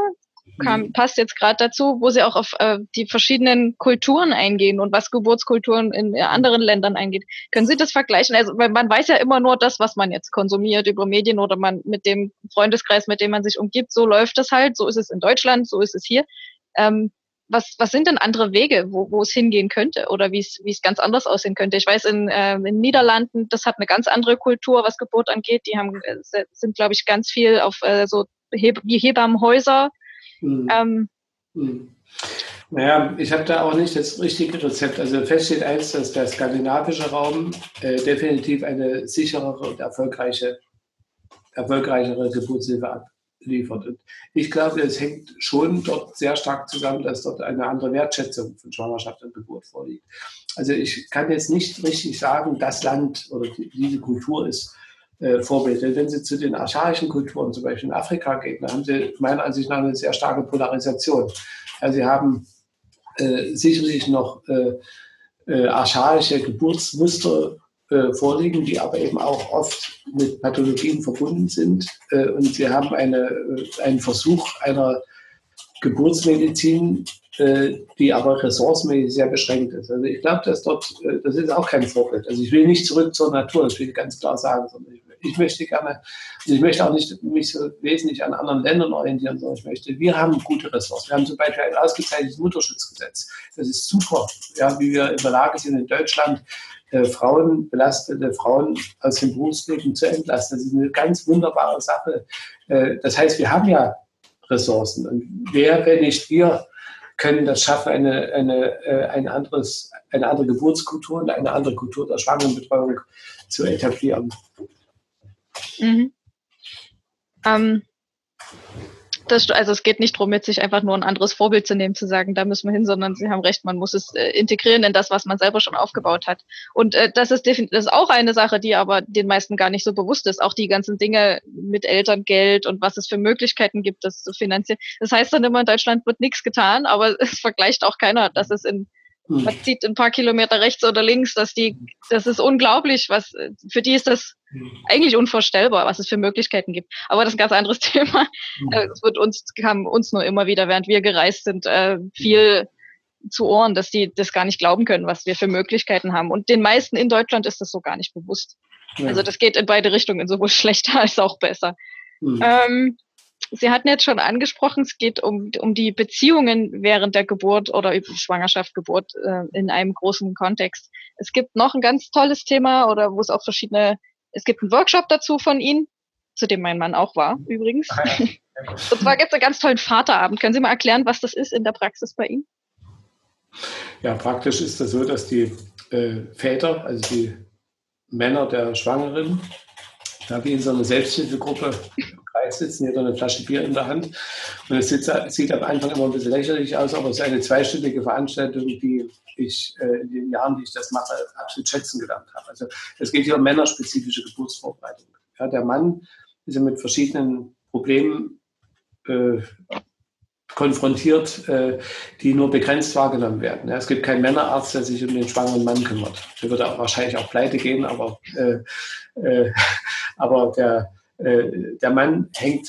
kam, mhm. passt jetzt gerade dazu, wo sie auch auf äh, die verschiedenen Kulturen eingehen und was Geburtskulturen in äh, anderen Ländern eingeht. Können Sie das vergleichen? Also, weil man weiß ja immer nur das, was man jetzt konsumiert über Medien oder man mit dem Freundeskreis, mit dem man sich umgibt, so läuft das halt, so ist es in Deutschland, so ist es hier. Ähm, was, was sind denn andere Wege, wo, wo es hingehen könnte oder wie es, wie es ganz anders aussehen könnte? Ich weiß, in, äh, in Niederlanden, das hat eine ganz andere Kultur, was Geburt angeht. Die haben, äh, sind, glaube ich, ganz viel auf äh, so Heb wie Hebammenhäuser hm. Ähm, hm. Naja, ich habe da auch nicht das richtige Rezept. Also fest steht eins, dass der skandinavische Raum äh, definitiv eine sicherere und erfolgreiche, erfolgreichere Geburtshilfe liefert. Und ich glaube, es hängt schon dort sehr stark zusammen, dass dort eine andere Wertschätzung von Schwangerschaft und Geburt vorliegt. Also ich kann jetzt nicht richtig sagen, das Land oder diese Kultur ist äh, Vorbild. Wenn Sie zu den archaischen Kulturen, zum Beispiel in Afrika gehen, dann haben Sie meiner Ansicht nach eine sehr starke Polarisation. Also Sie haben äh, sicherlich noch äh, äh, archaische Geburtsmuster äh, vorliegen, die aber eben auch oft mit Pathologien verbunden sind. Und sie haben eine, einen Versuch einer Geburtsmedizin, die aber ressourcenmäßig sehr beschränkt ist. Also ich glaube, dass dort, das ist auch kein Vorbild. Also ich will nicht zurück zur Natur, das will ich ganz klar sagen, sondern ich, ich möchte gerne, also ich möchte auch nicht mich so wesentlich an anderen Ländern orientieren, sondern ich möchte, wir haben gute Ressourcen. Wir haben zum Beispiel ein ausgezeichnetes Mutterschutzgesetz. Das ist super, ja, wie wir in der Lage sind, in Deutschland äh, Frauen, belastete Frauen aus dem Berufsleben zu entlasten. Das ist eine ganz wunderbare Sache. Äh, das heißt, wir haben ja Ressourcen. Und wer, wenn nicht wir, können das schaffen, eine, eine, äh, ein anderes, eine andere Geburtskultur und eine andere Kultur der Schwangerenbetreuung zu etablieren. Mhm. Ähm, das, also es geht nicht darum, jetzt sich einfach nur ein anderes Vorbild zu nehmen, zu sagen, da müssen wir hin, sondern Sie haben recht, man muss es äh, integrieren in das, was man selber schon aufgebaut hat. Und äh, das, ist das ist auch eine Sache, die aber den meisten gar nicht so bewusst ist. Auch die ganzen Dinge mit Elterngeld und was es für Möglichkeiten gibt, das zu finanzieren. Das heißt dann immer, in Deutschland wird nichts getan, aber es vergleicht auch keiner, dass es in. Man sieht ein paar Kilometer rechts oder links, dass die, das ist unglaublich, was, für die ist das hm. eigentlich unvorstellbar, was es für Möglichkeiten gibt. Aber das ist ein ganz anderes Thema. Hm. Äh, es wird uns, kam uns nur immer wieder, während wir gereist sind, äh, viel zu Ohren, dass die das gar nicht glauben können, was wir für Möglichkeiten haben. Und den meisten in Deutschland ist das so gar nicht bewusst. Also das geht in beide Richtungen, sowohl schlechter als auch besser. Mhm. Ähm, Sie hatten jetzt schon angesprochen, es geht um, um die Beziehungen während der Geburt oder über Schwangerschaft, Geburt äh, in einem großen Kontext. Es gibt noch ein ganz tolles Thema oder wo es auch verschiedene, es gibt einen Workshop dazu von Ihnen, zu dem mein Mann auch war übrigens. Und zwar gibt es einen ganz tollen Vaterabend. Können Sie mal erklären, was das ist in der Praxis bei Ihnen? Ja, praktisch ist das so, dass die äh, Väter, also die Männer der Schwangeren, da wie in so einer Selbsthilfegruppe Kreis sitzen, jeder eine Flasche Bier in der Hand. Und es sieht, sieht am Anfang immer ein bisschen lächerlich aus, aber es ist eine zweistündige Veranstaltung, die ich äh, in den Jahren, die ich das mache, absolut schätzen gelernt habe. Also es geht hier um männerspezifische Geburtsvorbereitung. Ja, der Mann ist ja mit verschiedenen Problemen äh, konfrontiert, äh, die nur begrenzt wahrgenommen werden. Es gibt keinen Männerarzt, der sich um den schwangeren Mann kümmert. Der würde auch wahrscheinlich auch pleite gehen, aber, äh, äh, aber der, äh, der Mann hängt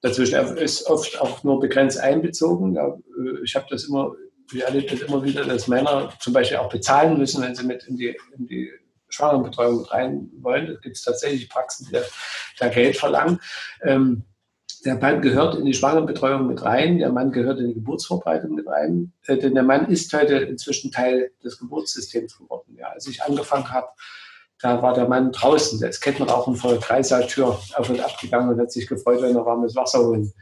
dazwischen. Er ist oft auch nur begrenzt einbezogen. Äh, ich habe das immer, wir erleben das immer wieder, dass Männer zum Beispiel auch bezahlen müssen, wenn sie mit in die, in die Schwangerenbetreuung rein wollen. Da gibt es tatsächlich Praxen, die da Geld verlangen. Ähm, der Mann gehört in die Schwangerenbetreuung mit rein, der Mann gehört in die Geburtsvorbereitung mit rein, äh, denn der Mann ist heute inzwischen Teil des Geburtssystems geworden. Ja, als ich angefangen habe, da war der Mann draußen, der ist Kettenrauchen vor der Kreissaaltür auf und ab gegangen und hat sich gefreut, wenn er warmes Wasser holen.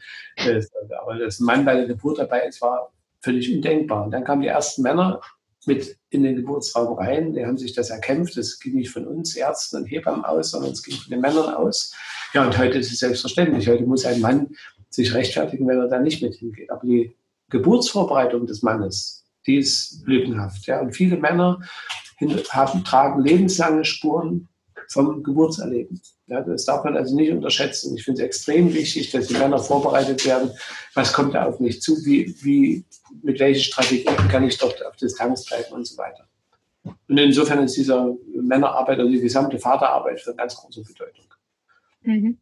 Aber dass ein Mann bei der Geburt dabei ist, war völlig undenkbar. Und dann kamen die ersten Männer mit in den Geburtsraum rein. Die haben sich das erkämpft. Das ging nicht von uns Ärzten und Hebammen aus, sondern es ging von den Männern aus. Ja, und heute ist es selbstverständlich. Heute muss ein Mann sich rechtfertigen, wenn er da nicht mit hingeht. Aber die Geburtsvorbereitung des Mannes, die ist lückenhaft. Ja. Und viele Männer haben, tragen lebenslange Spuren vom Geburtserleben. Ja, das darf man also nicht unterschätzen. Ich finde es extrem wichtig, dass die Männer vorbereitet werden. Was kommt da auf mich zu? Wie, wie, mit welchen Strategien kann ich dort auf Distanz bleiben und so weiter. Und insofern ist dieser Männerarbeit oder die gesamte Vaterarbeit von ganz großer Bedeutung. Mhm.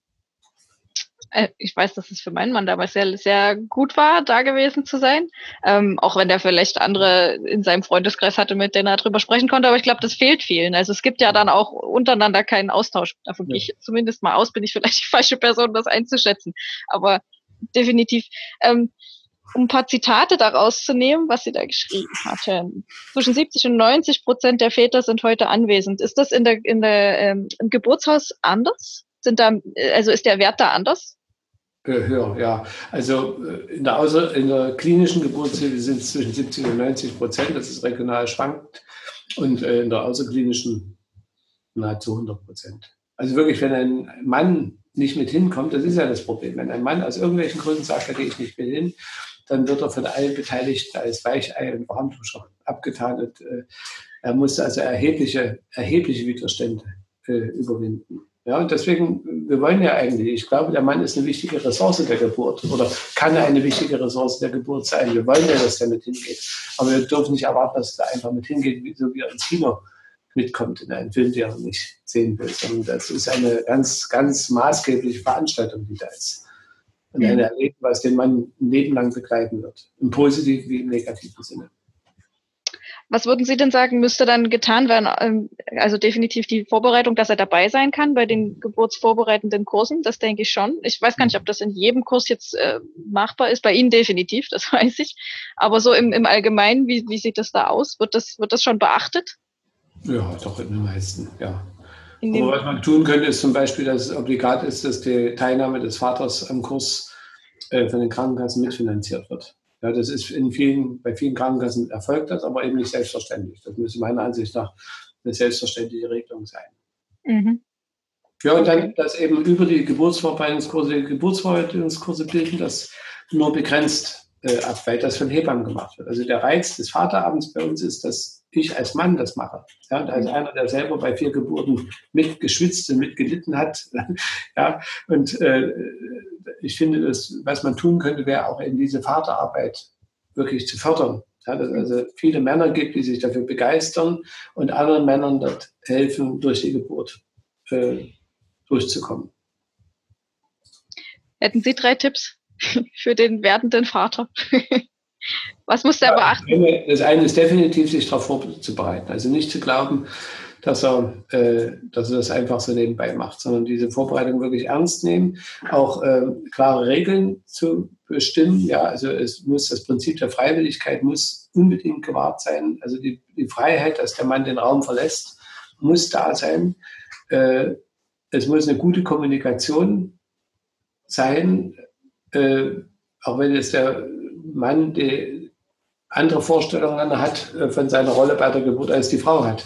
Äh, ich weiß, dass es für meinen Mann damals sehr, sehr gut war, da gewesen zu sein. Ähm, auch wenn der vielleicht andere in seinem Freundeskreis hatte, mit denen er drüber sprechen konnte. Aber ich glaube, das fehlt vielen. Also es gibt ja dann auch untereinander keinen Austausch. Davon ja. gehe ich zumindest mal aus, bin ich vielleicht die falsche Person, das einzuschätzen. Aber definitiv. Ähm, um ein paar Zitate daraus zu nehmen, was sie da geschrieben hatte. Zwischen 70 und 90 Prozent der Väter sind heute anwesend. Ist das in der, in der, ähm, im Geburtshaus anders? Sind da, also ist der Wert da anders? höher, ja. Also äh, in der, Außer-, in der klinischen Geburtshilfe sind es zwischen 70 und 90 Prozent, das ist regional schwankt. Und äh, in der außerklinischen nahezu 100 Prozent. Also wirklich, wenn ein Mann nicht mit hinkommt, das ist ja das Problem. Wenn ein Mann aus irgendwelchen Gründen sagt, da gehe ich nicht mit hin, dann wird er von allen Beteiligten als Weichei und Warmduscher abgetan. Und, äh, er muss also erhebliche, erhebliche Widerstände äh, überwinden. Ja, und deswegen, wir wollen ja eigentlich, ich glaube, der Mann ist eine wichtige Ressource der Geburt oder kann eine wichtige Ressource der Geburt sein. Wir wollen ja, dass der mit hingeht. Aber wir dürfen nicht erwarten, dass er einfach mit hingeht, so wie er ins Kino mitkommt in einen Film, den er nicht sehen will. Sondern das ist eine ganz, ganz maßgebliche Veranstaltung, die da ist. Und ein Erleben, was den Mann ein Leben lang begleiten wird. Im positiven wie im negativen Sinne. Was würden Sie denn sagen, müsste dann getan werden? Ähm, also definitiv die Vorbereitung, dass er dabei sein kann bei den geburtsvorbereitenden Kursen, das denke ich schon. Ich weiß gar nicht, ob das in jedem Kurs jetzt äh, machbar ist. Bei Ihnen definitiv, das weiß ich. Aber so im, im Allgemeinen, wie, wie sieht das da aus? Wird das, wird das schon beachtet? Ja, doch in den meisten, ja. Aber was man tun könnte, ist zum Beispiel, dass es obligat ist, dass die Teilnahme des Vaters am Kurs äh, von den Krankenkassen mitfinanziert wird. Ja, das ist in vielen, bei vielen Krankenkassen erfolgt das, aber eben nicht selbstverständlich. Das müsste meiner Ansicht nach eine selbstverständliche Regelung sein. Mhm. Ja, und dann, dass eben über die Geburtsvorbereitungskurse, Geburtsvorbereitungskurse bilden das nur begrenzt äh, ab, weil das von Hebammen gemacht wird. Also der Reiz des Vaterabends bei uns ist, dass ich als Mann das mache. Ja, und als mhm. einer, der selber bei vier Geburten mitgeschwitzt und mitgelitten hat. ja, und äh, ich finde, das, was man tun könnte, wäre auch in diese Vaterarbeit wirklich zu fördern. Ja, dass es also viele Männer gibt, die sich dafür begeistern und anderen Männern dort helfen, durch die Geburt äh, durchzukommen. Hätten Sie drei Tipps für den werdenden Vater? Was muss der beachten? Das eine ist definitiv, sich darauf vorzubereiten. Also nicht zu glauben, dass er, äh, dass er das einfach so nebenbei macht, sondern diese Vorbereitung wirklich ernst nehmen, auch äh, klare Regeln zu bestimmen. Ja, also es muss das Prinzip der Freiwilligkeit muss unbedingt gewahrt sein. Also die, die Freiheit, dass der Mann den Raum verlässt, muss da sein. Äh, es muss eine gute Kommunikation sein, äh, auch wenn es der Mann die andere Vorstellungen hat äh, von seiner Rolle bei der Geburt, als die Frau hat.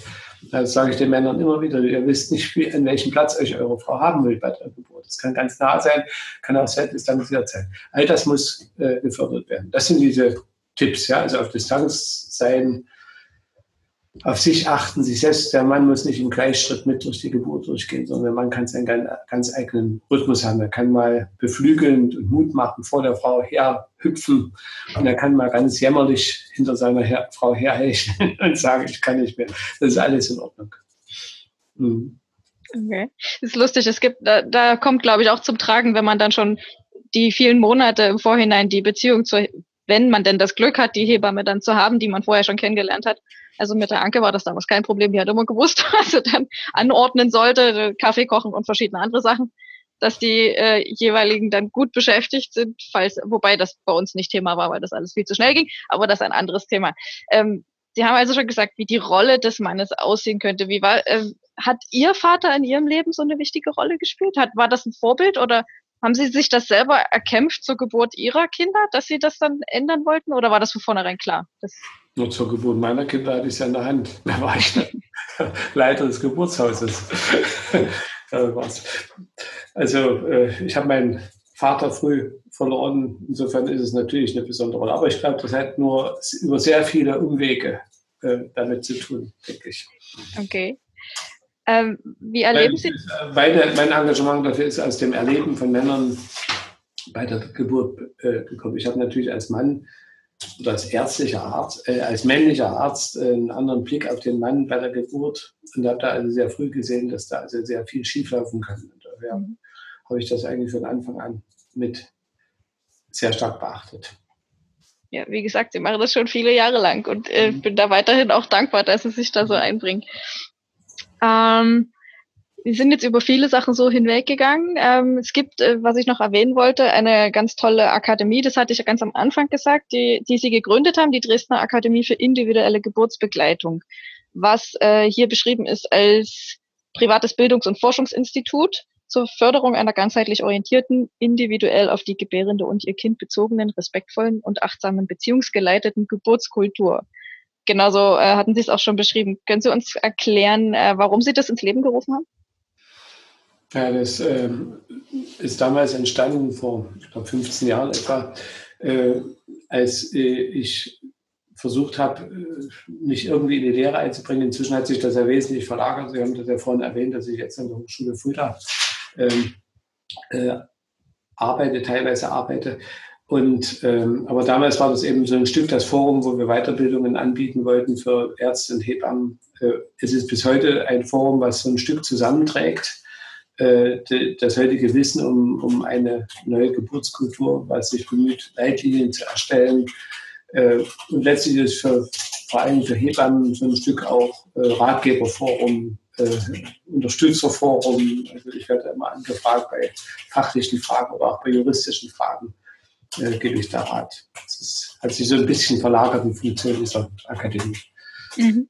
Das sage ich den Männern immer wieder. Ihr wisst nicht, wie, an welchem Platz euch eure Frau haben will bei der Geburt. Das kann ganz nah sein, kann auch sehr distanziert sein. All das muss äh, gefördert werden. Das sind diese Tipps, ja, also auf Distanz sein, auf sich achten, sich selbst. Der Mann muss nicht im Gleichschritt mit durch die Geburt durchgehen, sondern der Mann kann seinen ganz eigenen Rhythmus haben. Er kann mal beflügelnd und Mut machen, vor der Frau her hüpfen und er kann mal ganz jämmerlich hinter seiner her Frau herhecheln und sagen, ich kann nicht mehr. Das ist alles in Ordnung. Mhm. Okay. Das ist lustig. Es gibt, da, da kommt, glaube ich, auch zum Tragen, wenn man dann schon die vielen Monate im Vorhinein die Beziehung zu, wenn man denn das Glück hat, die Hebamme dann zu haben, die man vorher schon kennengelernt hat, also mit der Anke war das damals kein Problem. Die hat immer gewusst, was sie dann anordnen sollte, Kaffee kochen und verschiedene andere Sachen, dass die äh, jeweiligen dann gut beschäftigt sind, falls, wobei das bei uns nicht Thema war, weil das alles viel zu schnell ging, aber das ist ein anderes Thema. Ähm, Sie haben also schon gesagt, wie die Rolle des Mannes aussehen könnte. Wie war, äh, hat Ihr Vater in Ihrem Leben so eine wichtige Rolle gespielt? Hat, war das ein Vorbild oder haben Sie sich das selber erkämpft zur Geburt Ihrer Kinder, dass Sie das dann ändern wollten oder war das von vornherein klar? Das nur zur Geburt meiner Kinder hatte ich es ja in der Hand. Da war ich Leiter des Geburtshauses. also äh, ich habe meinen Vater früh verloren. Insofern ist es natürlich eine besondere Rolle. Aber ich glaube, das hat nur über sehr viele Umwege äh, damit zu tun, denke ich. Okay. Ähm, wie erleben Sie? Meine, mein Engagement dafür ist aus dem Erleben von Männern bei der Geburt äh, gekommen. Ich habe natürlich als Mann oder als ärztlicher Arzt, äh, als männlicher Arzt äh, einen anderen Blick auf den Mann bei der Geburt und habe da also sehr früh gesehen, dass da also sehr viel schieflaufen kann. Und daher mhm. habe ich das eigentlich von Anfang an mit sehr stark beachtet. Ja, wie gesagt, Sie machen das schon viele Jahre lang und äh, mhm. bin da weiterhin auch dankbar, dass Sie sich da so einbringen. Ähm, wir sind jetzt über viele Sachen so hinweggegangen. Ähm, es gibt, äh, was ich noch erwähnen wollte, eine ganz tolle Akademie, das hatte ich ja ganz am Anfang gesagt, die, die Sie gegründet haben, die Dresdner Akademie für individuelle Geburtsbegleitung, was äh, hier beschrieben ist als privates Bildungs- und Forschungsinstitut zur Förderung einer ganzheitlich orientierten, individuell auf die Gebärende und ihr Kind bezogenen, respektvollen und achtsamen beziehungsgeleiteten Geburtskultur. Genauso äh, hatten Sie es auch schon beschrieben. Können Sie uns erklären, äh, warum Sie das ins Leben gerufen haben? Ja, das äh, ist damals entstanden, vor ich glaube, 15 Jahren etwa, äh, als äh, ich versucht habe, äh, mich irgendwie in die Lehre einzubringen. Inzwischen hat sich das ja wesentlich verlagert. Sie haben das ja vorhin erwähnt, dass ich jetzt an der Hochschule Fulda ähm, äh, arbeite, teilweise arbeite. Und, ähm, aber damals war das eben so ein Stück das Forum, wo wir Weiterbildungen anbieten wollten für Ärzte und Hebammen. Äh, es ist bis heute ein Forum, was so ein Stück zusammenträgt äh, das heutige Wissen um, um eine neue Geburtskultur, was sich bemüht, Leitlinien zu erstellen. Äh, und letztlich ist für, vor allem für Hebammen so ein Stück auch äh, Ratgeberforum, Unterstützerforum. Also ich werde immer angefragt bei fachlichen Fragen oder auch bei juristischen Fragen äh, gebe ich da Rat. Das ist, hat sich so ein bisschen verlagert in Funktion dieser Akademie. Mhm.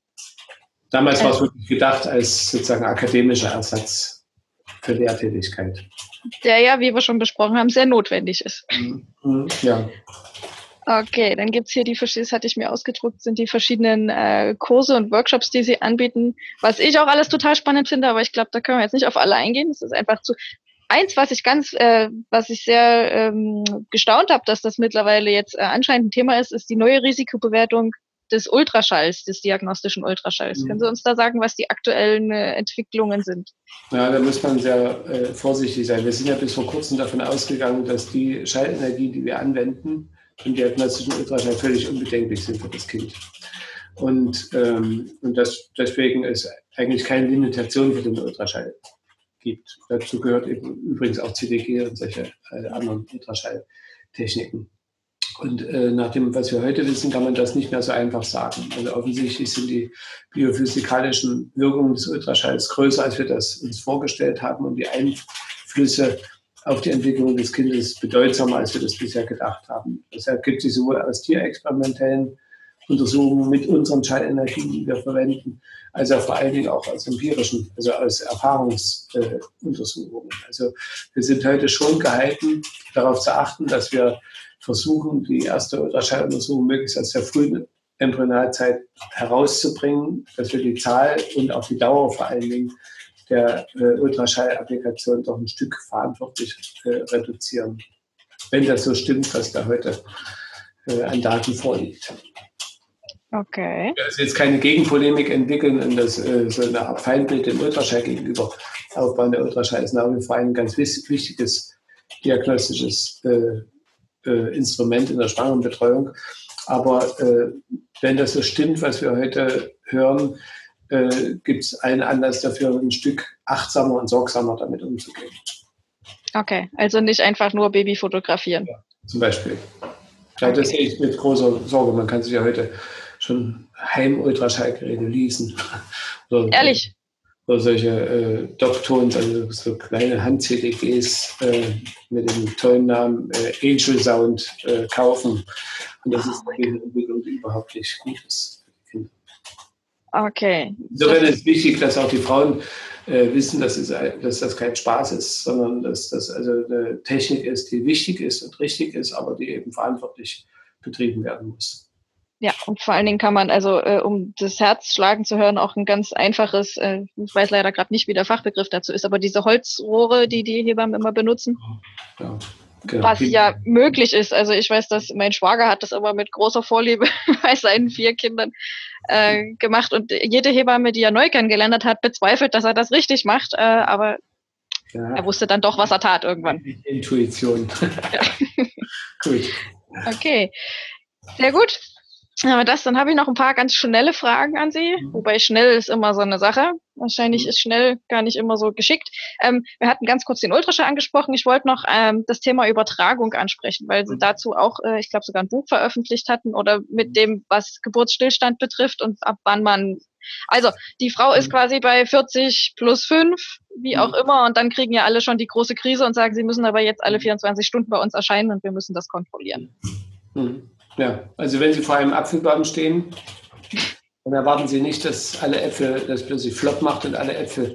Damals war es wirklich gedacht als sozusagen akademischer Ersatz für Lehrtätigkeit. Der ja, wie wir schon besprochen haben, sehr notwendig ist. Mhm. Ja. Okay, dann gibt es hier die, das hatte ich mir ausgedruckt, sind die verschiedenen äh, Kurse und Workshops, die sie anbieten, was ich auch alles total spannend finde, aber ich glaube, da können wir jetzt nicht auf alle eingehen. Es ist einfach zu. Eins, was ich ganz, äh, was ich sehr ähm, gestaunt habe, dass das mittlerweile jetzt äh, anscheinend ein Thema ist, ist die neue Risikobewertung des Ultraschalls, des diagnostischen Ultraschalls. Mhm. Können Sie uns da sagen, was die aktuellen äh, Entwicklungen sind? Ja, da muss man sehr äh, vorsichtig sein. Wir sind ja bis vor kurzem davon ausgegangen, dass die Schallenergie, die wir anwenden, im diagnostischen Ultraschall völlig unbedenklich sind für das Kind. Und, ähm, und das, deswegen ist eigentlich keine Limitation für den Ultraschall gibt. Dazu gehört eben übrigens auch CDG und solche äh, anderen Ultraschalltechniken. Und äh, nach dem, was wir heute wissen, kann man das nicht mehr so einfach sagen. Also offensichtlich sind die biophysikalischen Wirkungen des Ultraschalls größer, als wir das uns vorgestellt haben und die Einflüsse auf die Entwicklung des Kindes bedeutsamer, als wir das bisher gedacht haben. Das ergibt sich sowohl aus tierexperimentellen Untersuchungen mit unseren Schallenergien, die wir verwenden, als auch vor allen Dingen auch aus empirischen, also aus Erfahrungsuntersuchungen. Äh, also wir sind heute schon gehalten, darauf zu achten, dass wir versuchen, die erste Ultraschalluntersuchung möglichst aus der frühen Embryonalzeit herauszubringen, dass wir die Zahl und auch die Dauer vor allen Dingen der äh, Ultraschall-Applikation doch ein Stück verantwortlich äh, reduzieren. Wenn das so stimmt, was da heute äh, an Daten vorliegt. Okay. Also jetzt keine Gegenpolemik entwickeln und das äh, so eine Art Feindbild dem Ultraschall gegenüber aufbauen. Der Ultraschall ist nach wie vor ein ganz wichtiges diagnostisches äh, äh, Instrument in der Schwangerenbetreuung. Aber äh, wenn das so stimmt, was wir heute hören, äh, gibt es einen Anlass dafür, ein Stück achtsamer und sorgsamer damit umzugehen. Okay, also nicht einfach nur Baby fotografieren. Ja, zum Beispiel. Ja. Das sehe ich mit großer Sorge. Man kann sich ja heute schon Heim-Ultraschallgeräte leasen. Ehrlich? oder solche äh, Doctons, also so kleine Hand-CDGs äh, mit dem tollen Namen äh, Angel Sound äh, kaufen. Und das ist eine Entwicklung, die überhaupt nicht gut ist für die Kinder. Okay. Insofern ist wichtig, dass auch die Frauen äh, wissen, dass, es, dass das kein Spaß ist, sondern dass das also eine Technik ist, die wichtig ist und richtig ist, aber die eben verantwortlich betrieben werden muss. Ja, und vor allen Dingen kann man also, äh, um das Herz schlagen zu hören, auch ein ganz einfaches, äh, ich weiß leider gerade nicht, wie der Fachbegriff dazu ist, aber diese Holzrohre, die die Hebammen immer benutzen, ja, genau. was ja möglich ist. Also ich weiß, dass mein Schwager hat das immer mit großer Vorliebe bei seinen vier Kindern äh, gemacht und jede Hebamme, die er neu kennengelernt hat, bezweifelt, dass er das richtig macht, äh, aber ja. er wusste dann doch, was er tat irgendwann. Intuition. Gut. Okay. Sehr gut. Aber das, dann habe ich noch ein paar ganz schnelle Fragen an Sie. Mhm. Wobei schnell ist immer so eine Sache. Wahrscheinlich mhm. ist schnell gar nicht immer so geschickt. Ähm, wir hatten ganz kurz den Ultraschall angesprochen. Ich wollte noch ähm, das Thema Übertragung ansprechen, weil Sie mhm. dazu auch, äh, ich glaube, sogar ein Buch veröffentlicht hatten oder mit dem, was Geburtsstillstand betrifft und ab wann man also die Frau ist quasi bei 40 plus 5, wie auch immer, und dann kriegen ja alle schon die große Krise und sagen, sie müssen aber jetzt alle 24 Stunden bei uns erscheinen und wir müssen das kontrollieren. Mhm. Ja, also wenn Sie vor einem Apfelbaum stehen, dann erwarten Sie nicht, dass alle Äpfel, dass plötzlich flop macht und alle Äpfel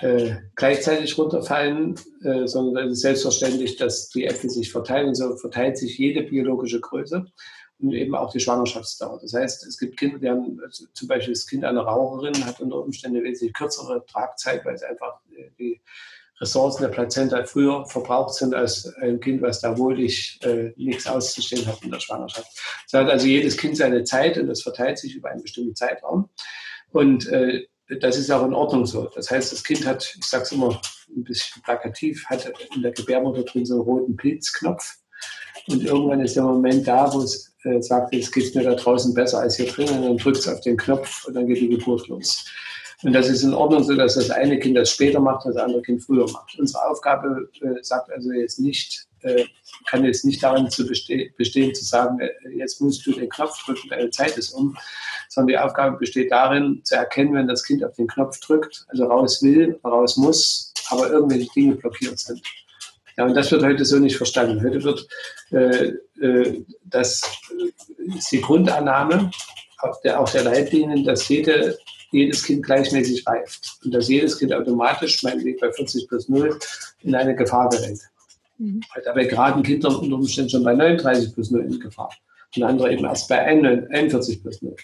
äh, gleichzeitig runterfallen, äh, sondern es ist selbstverständlich, dass die Äpfel sich verteilen. Und so verteilt sich jede biologische Größe und eben auch die Schwangerschaftsdauer. Das heißt, es gibt Kinder, die haben also zum Beispiel das Kind einer Raucherin hat unter Umständen wesentlich kürzere Tragzeit, weil es einfach äh, die Ressourcen der Plazenta früher verbraucht sind als ein Kind, was da wohlig äh, nichts auszustehen hat in der Schwangerschaft. So hat also jedes Kind seine Zeit und das verteilt sich über einen bestimmten Zeitraum. Und äh, das ist auch in Ordnung so. Das heißt, das Kind hat, ich sage es immer ein bisschen plakativ, hat in der Gebärmutter drin so einen roten Pilzknopf. Und irgendwann ist der Moment da, wo es äh, sagt, jetzt geht es mir da draußen besser als hier drin. Und dann drückt es auf den Knopf und dann geht die Geburt los. Und das ist in Ordnung so, dass das eine Kind das später macht, das andere Kind früher macht. Unsere Aufgabe äh, sagt also jetzt nicht, äh, kann jetzt nicht darin zu bestehen, bestehen, zu sagen, äh, jetzt musst du den Knopf drücken, deine Zeit ist um, sondern die Aufgabe besteht darin, zu erkennen, wenn das Kind auf den Knopf drückt, also raus will, raus muss, aber irgendwelche Dinge blockiert sind. Ja, und das wird heute so nicht verstanden. Heute wird äh, äh, das ist die Grundannahme auch der, auch der Leitlinien, dass jede jedes Kind gleichmäßig reift und dass jedes Kind automatisch, meinetwegen bei 40 plus 0, in eine Gefahr gerät. Mhm. Dabei geraten Kinder unter Umständen schon bei 39 plus 0 in Gefahr und andere eben erst bei 41 plus 0.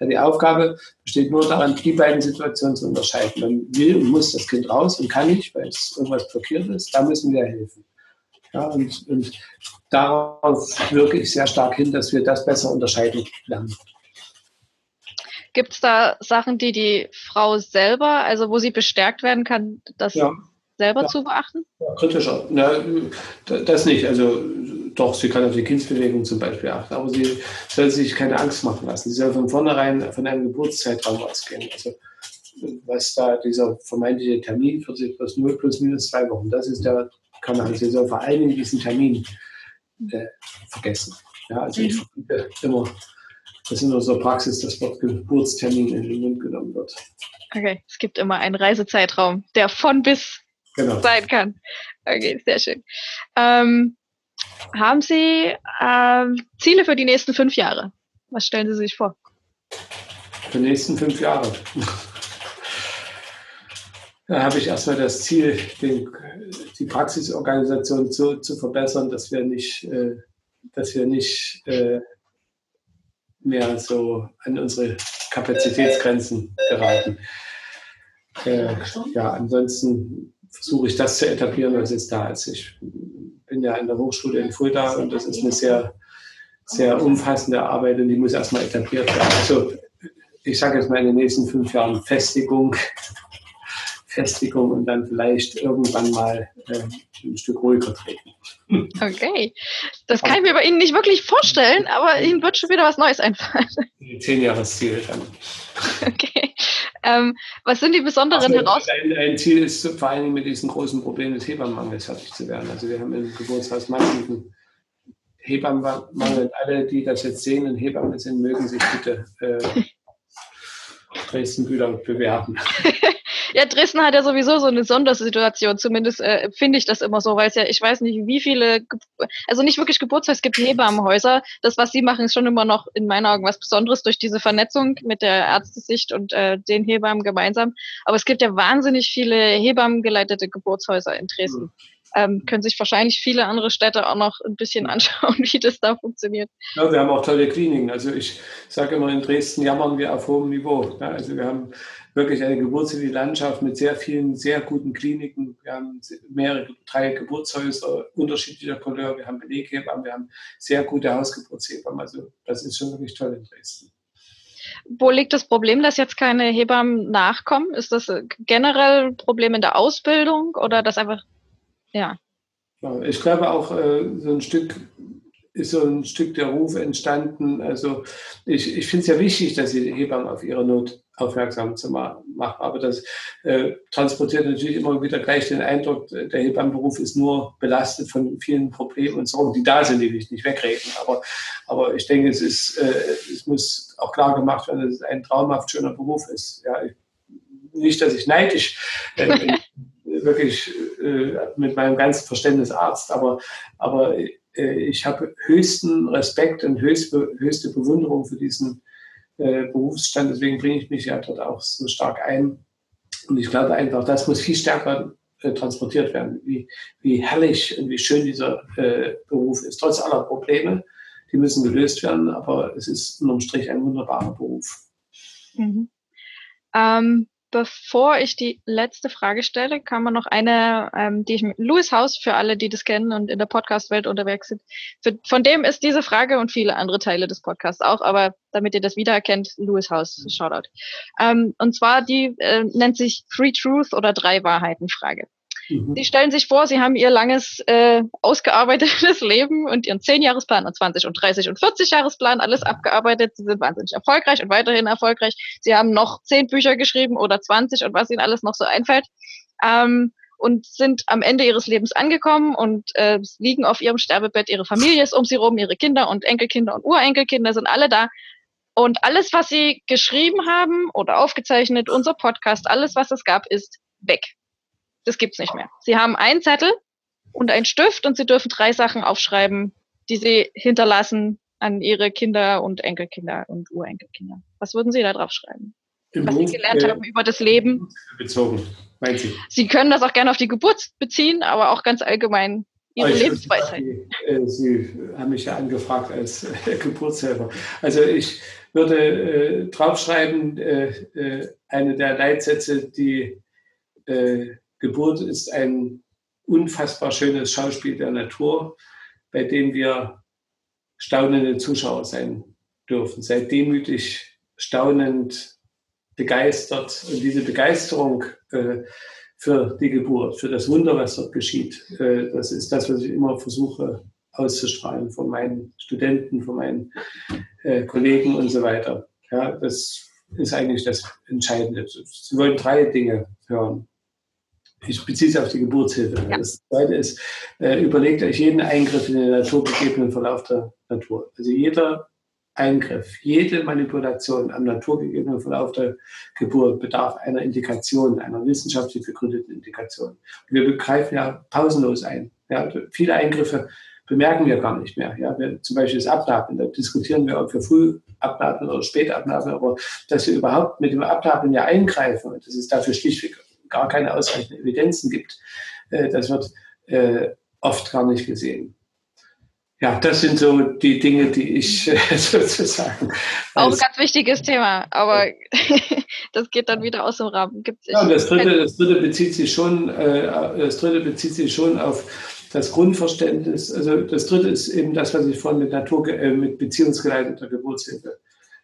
Ja, die Aufgabe besteht nur darin, die beiden Situationen zu unterscheiden. Man will und muss das Kind raus und kann nicht, weil es irgendwas blockiert ist. Da müssen wir helfen. Ja, und, und darauf wirke ich sehr stark hin, dass wir das besser unterscheiden lernen. Gibt es da Sachen, die die Frau selber, also wo sie bestärkt werden kann, das ja. selber ja. zu beachten? Ja, kritischer. Na, das nicht. Also doch, sie kann auf die Kindsbewegung zum Beispiel achten, aber sie soll sich keine Angst machen lassen. Sie soll von vornherein von einem Geburtszeitraum ausgehen. Also was da dieser vermeintliche Termin 40 plus 0 plus minus zwei Wochen, das ist der Kanal. Sie soll vor allen Dingen diesen Termin äh, vergessen. Ja, also ich mhm. verbiete immer das ist in unserer Praxis das Wort Geburtstermin in den Mund genommen wird. Okay, es gibt immer einen Reisezeitraum, der von bis genau. sein kann. Okay, sehr schön. Ähm, haben Sie ähm, Ziele für die nächsten fünf Jahre? Was stellen Sie sich vor? Für die nächsten fünf Jahre. da habe ich erstmal das Ziel, den, die Praxisorganisation so zu verbessern, dass wir nicht, äh, dass wir nicht äh, mehr so an unsere Kapazitätsgrenzen geraten. Äh, ja, ansonsten versuche ich das zu etablieren, was jetzt da ist. Ich bin ja in der Hochschule in Fulda und das ist eine sehr, sehr umfassende Arbeit und die muss erstmal etabliert werden. Also ich sage jetzt mal in den nächsten fünf Jahren Festigung, Festigung und dann vielleicht irgendwann mal äh, ein Stück ruhiger treten. Okay, das kann ich mir bei Ihnen nicht wirklich vorstellen, aber Ihnen wird schon wieder was Neues einfallen. Zehn Jahresziel dann. Okay. Ähm, was sind die besonderen also, Herausforderungen? Ein, ein, Ziel ist vor allem mit diesem großen Problem des Hebammenmangels fertig zu werden. Also wir haben im Geburtshaus massiven Hebammenmangel. Alle, die das jetzt sehen und Hebammen sind, mögen sich bitte äh, Dresden-Bühler bewerben. Ja, Dresden hat ja sowieso so eine Sondersituation, zumindest äh, finde ich das immer so, weil es ja, ich weiß nicht, wie viele, also nicht wirklich Geburtshäuser, es gibt Hebammenhäuser. Das, was sie machen, ist schon immer noch in meinen Augen was Besonderes durch diese Vernetzung mit der Ärztesicht und äh, den Hebammen gemeinsam. Aber es gibt ja wahnsinnig viele Hebammengeleitete Geburtshäuser in Dresden. Mhm ähm, können sich wahrscheinlich viele andere Städte auch noch ein bisschen anschauen, wie das da funktioniert. Ja, wir haben auch tolle Kliniken. Also ich sage immer, in Dresden jammern wir auf hohem Niveau. Ja, also wir haben wirklich eine geburtshilfliche Landschaft mit sehr vielen, sehr guten Kliniken. Wir haben mehrere, drei Geburtshäuser unterschiedlicher Couleur. Wir haben Beleghebammen, wir haben sehr gute Hausgeburtshebammen. Also das ist schon wirklich toll in Dresden. Wo liegt das Problem, dass jetzt keine Hebammen nachkommen? Ist das generell ein Problem in der Ausbildung oder das einfach ja. Ich glaube auch äh, so ein Stück ist so ein Stück der Ruf entstanden. Also ich, ich finde es ja wichtig, dass die Hebammen auf ihre Not aufmerksam zu machen. Aber das äh, transportiert natürlich immer wieder gleich den Eindruck, der Hebammenberuf ist nur belastet von vielen Problemen und Sorgen, die da sind, die ich nicht wegreden. Aber, aber ich denke, es, ist, äh, es muss auch klar gemacht werden, dass es ein traumhaft schöner Beruf ist. Ja, ich, nicht, dass ich neidisch äh, bin, wirklich äh, mit meinem ganzen Verständnis Arzt, aber, aber äh, ich habe höchsten Respekt und höchste, höchste Bewunderung für diesen äh, Berufsstand. Deswegen bringe ich mich ja dort auch so stark ein. Und ich glaube einfach, das muss viel stärker äh, transportiert werden, wie, wie herrlich und wie schön dieser äh, Beruf ist, trotz aller Probleme. Die müssen gelöst werden, aber es ist unterm Strich ein wunderbarer Beruf. Mhm. Ähm, bevor ich die letzte Frage stelle, kann man noch eine, ähm, die ich mit Louis Haus für alle, die das kennen und in der Podcast-Welt unterwegs sind. Für, von dem ist diese Frage und viele andere Teile des Podcasts auch, aber damit ihr das wiedererkennt, Louis Haus, Shoutout. Ähm, und zwar die äh, nennt sich Three Truth oder drei Wahrheiten Frage. Mhm. Sie stellen sich vor, Sie haben Ihr langes, äh, ausgearbeitetes Leben und Ihren 10-Jahresplan und 20 und 30 und 40-Jahresplan alles abgearbeitet. Sie sind wahnsinnig erfolgreich und weiterhin erfolgreich. Sie haben noch 10 Bücher geschrieben oder 20 und was Ihnen alles noch so einfällt. Ähm, und sind am Ende ihres Lebens angekommen und äh, liegen auf ihrem Sterbebett. Ihre Familie ist um sie rum, ihre Kinder und Enkelkinder und Urenkelkinder sind alle da. Und alles, was sie geschrieben haben oder aufgezeichnet, unser Podcast, alles, was es gab, ist weg. Das gibt's nicht mehr. Sie haben einen Zettel und einen Stift und sie dürfen drei Sachen aufschreiben, die sie hinterlassen an ihre Kinder und Enkelkinder und Urenkelkinder. Was würden Sie da drauf schreiben? Im was Beruf, Sie gelernt äh, haben über das Leben. Bezogen, meint Sie? Sie können das auch gerne auf die Geburt beziehen, aber auch ganz allgemein Ihre Lebensweisheit. Äh, sie haben mich ja angefragt als äh, Geburtshelfer. Also ich würde äh, draufschreiben, äh, äh, eine der Leitsätze, die Geburt ist ein unfassbar schönes Schauspiel der Natur, bei dem wir staunende Zuschauer sein dürfen. Seid demütig, staunend, begeistert. Und diese Begeisterung äh, für die Geburt, für das Wunder, was dort geschieht, äh, das ist das, was ich immer versuche auszustrahlen von meinen Studenten, von meinen äh, Kollegen und so weiter. Ja, das ist eigentlich das Entscheidende. Sie wollen drei Dinge hören ich beziehe es auf die Geburtshilfe. Ja. Das zweite ist, äh, überlegt euch jeden Eingriff in den naturgegebenen Verlauf der Natur. Also jeder Eingriff, jede Manipulation am naturgegebenen Verlauf der Geburt bedarf einer Indikation, einer wissenschaftlich begründeten Indikation. Und wir begreifen ja pausenlos ein. Ja, viele Eingriffe bemerken wir gar nicht mehr. Ja, wir, zum Beispiel das Abnabeln, da diskutieren wir, ob wir früh abnabeln oder spät abnabeln, aber dass wir überhaupt mit dem Abnabeln ja eingreifen, das ist dafür schlichtweg gar keine ausreichenden Evidenzen gibt. Äh, das wird äh, oft gar nicht gesehen. Ja, das sind so die Dinge, die ich sozusagen. Auch ein ganz wichtiges Thema, aber das geht dann wieder aus dem Rahmen. Gibt's ja, das dritte, das dritte bezieht sich schon, äh, das dritte bezieht sich schon auf das Grundverständnis. Also das dritte ist eben das, was ich vorhin mit Natur, mit beziehungsgeleiteter Geburtshilfe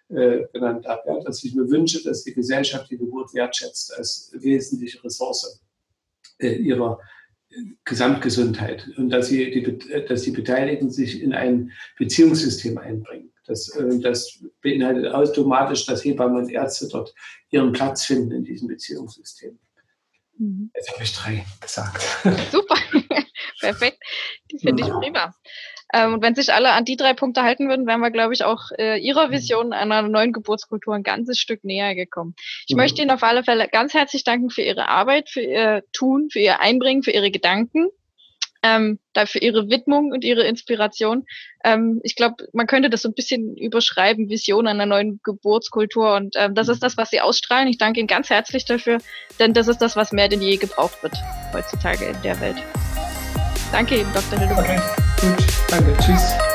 äh, genannt habe, ja, dass ich mir wünsche, dass die Gesellschaft die Geburt wertschätzt als wesentliche Ressource äh, ihrer Gesamtgesundheit und dass, sie die, dass die Beteiligten sich in ein Beziehungssystem einbringen. Das, äh, das beinhaltet automatisch, dass Hebammen und Ärzte dort ihren Platz finden in diesem Beziehungssystem. Mhm. Jetzt habe ich drei gesagt. Super, perfekt. Die finde ich prima. Ähm, und wenn sich alle an die drei Punkte halten würden, wären wir, glaube ich, auch äh, Ihrer mhm. Vision einer neuen Geburtskultur ein ganzes Stück näher gekommen. Ich mhm. möchte Ihnen auf alle Fälle ganz herzlich danken für Ihre Arbeit, für Ihr Tun, für Ihr Einbringen, für Ihre Gedanken. Ähm, dafür ihre Widmung und ihre Inspiration. Ähm, ich glaube, man könnte das so ein bisschen überschreiben, Vision einer neuen Geburtskultur. Und ähm, das ist das, was sie ausstrahlen. Ich danke Ihnen ganz herzlich dafür, denn das ist das, was mehr denn je gebraucht wird heutzutage in der Welt. Danke Ihnen, Dr. Hildebrand. Okay. Gut, danke. Tschüss. Tschüss.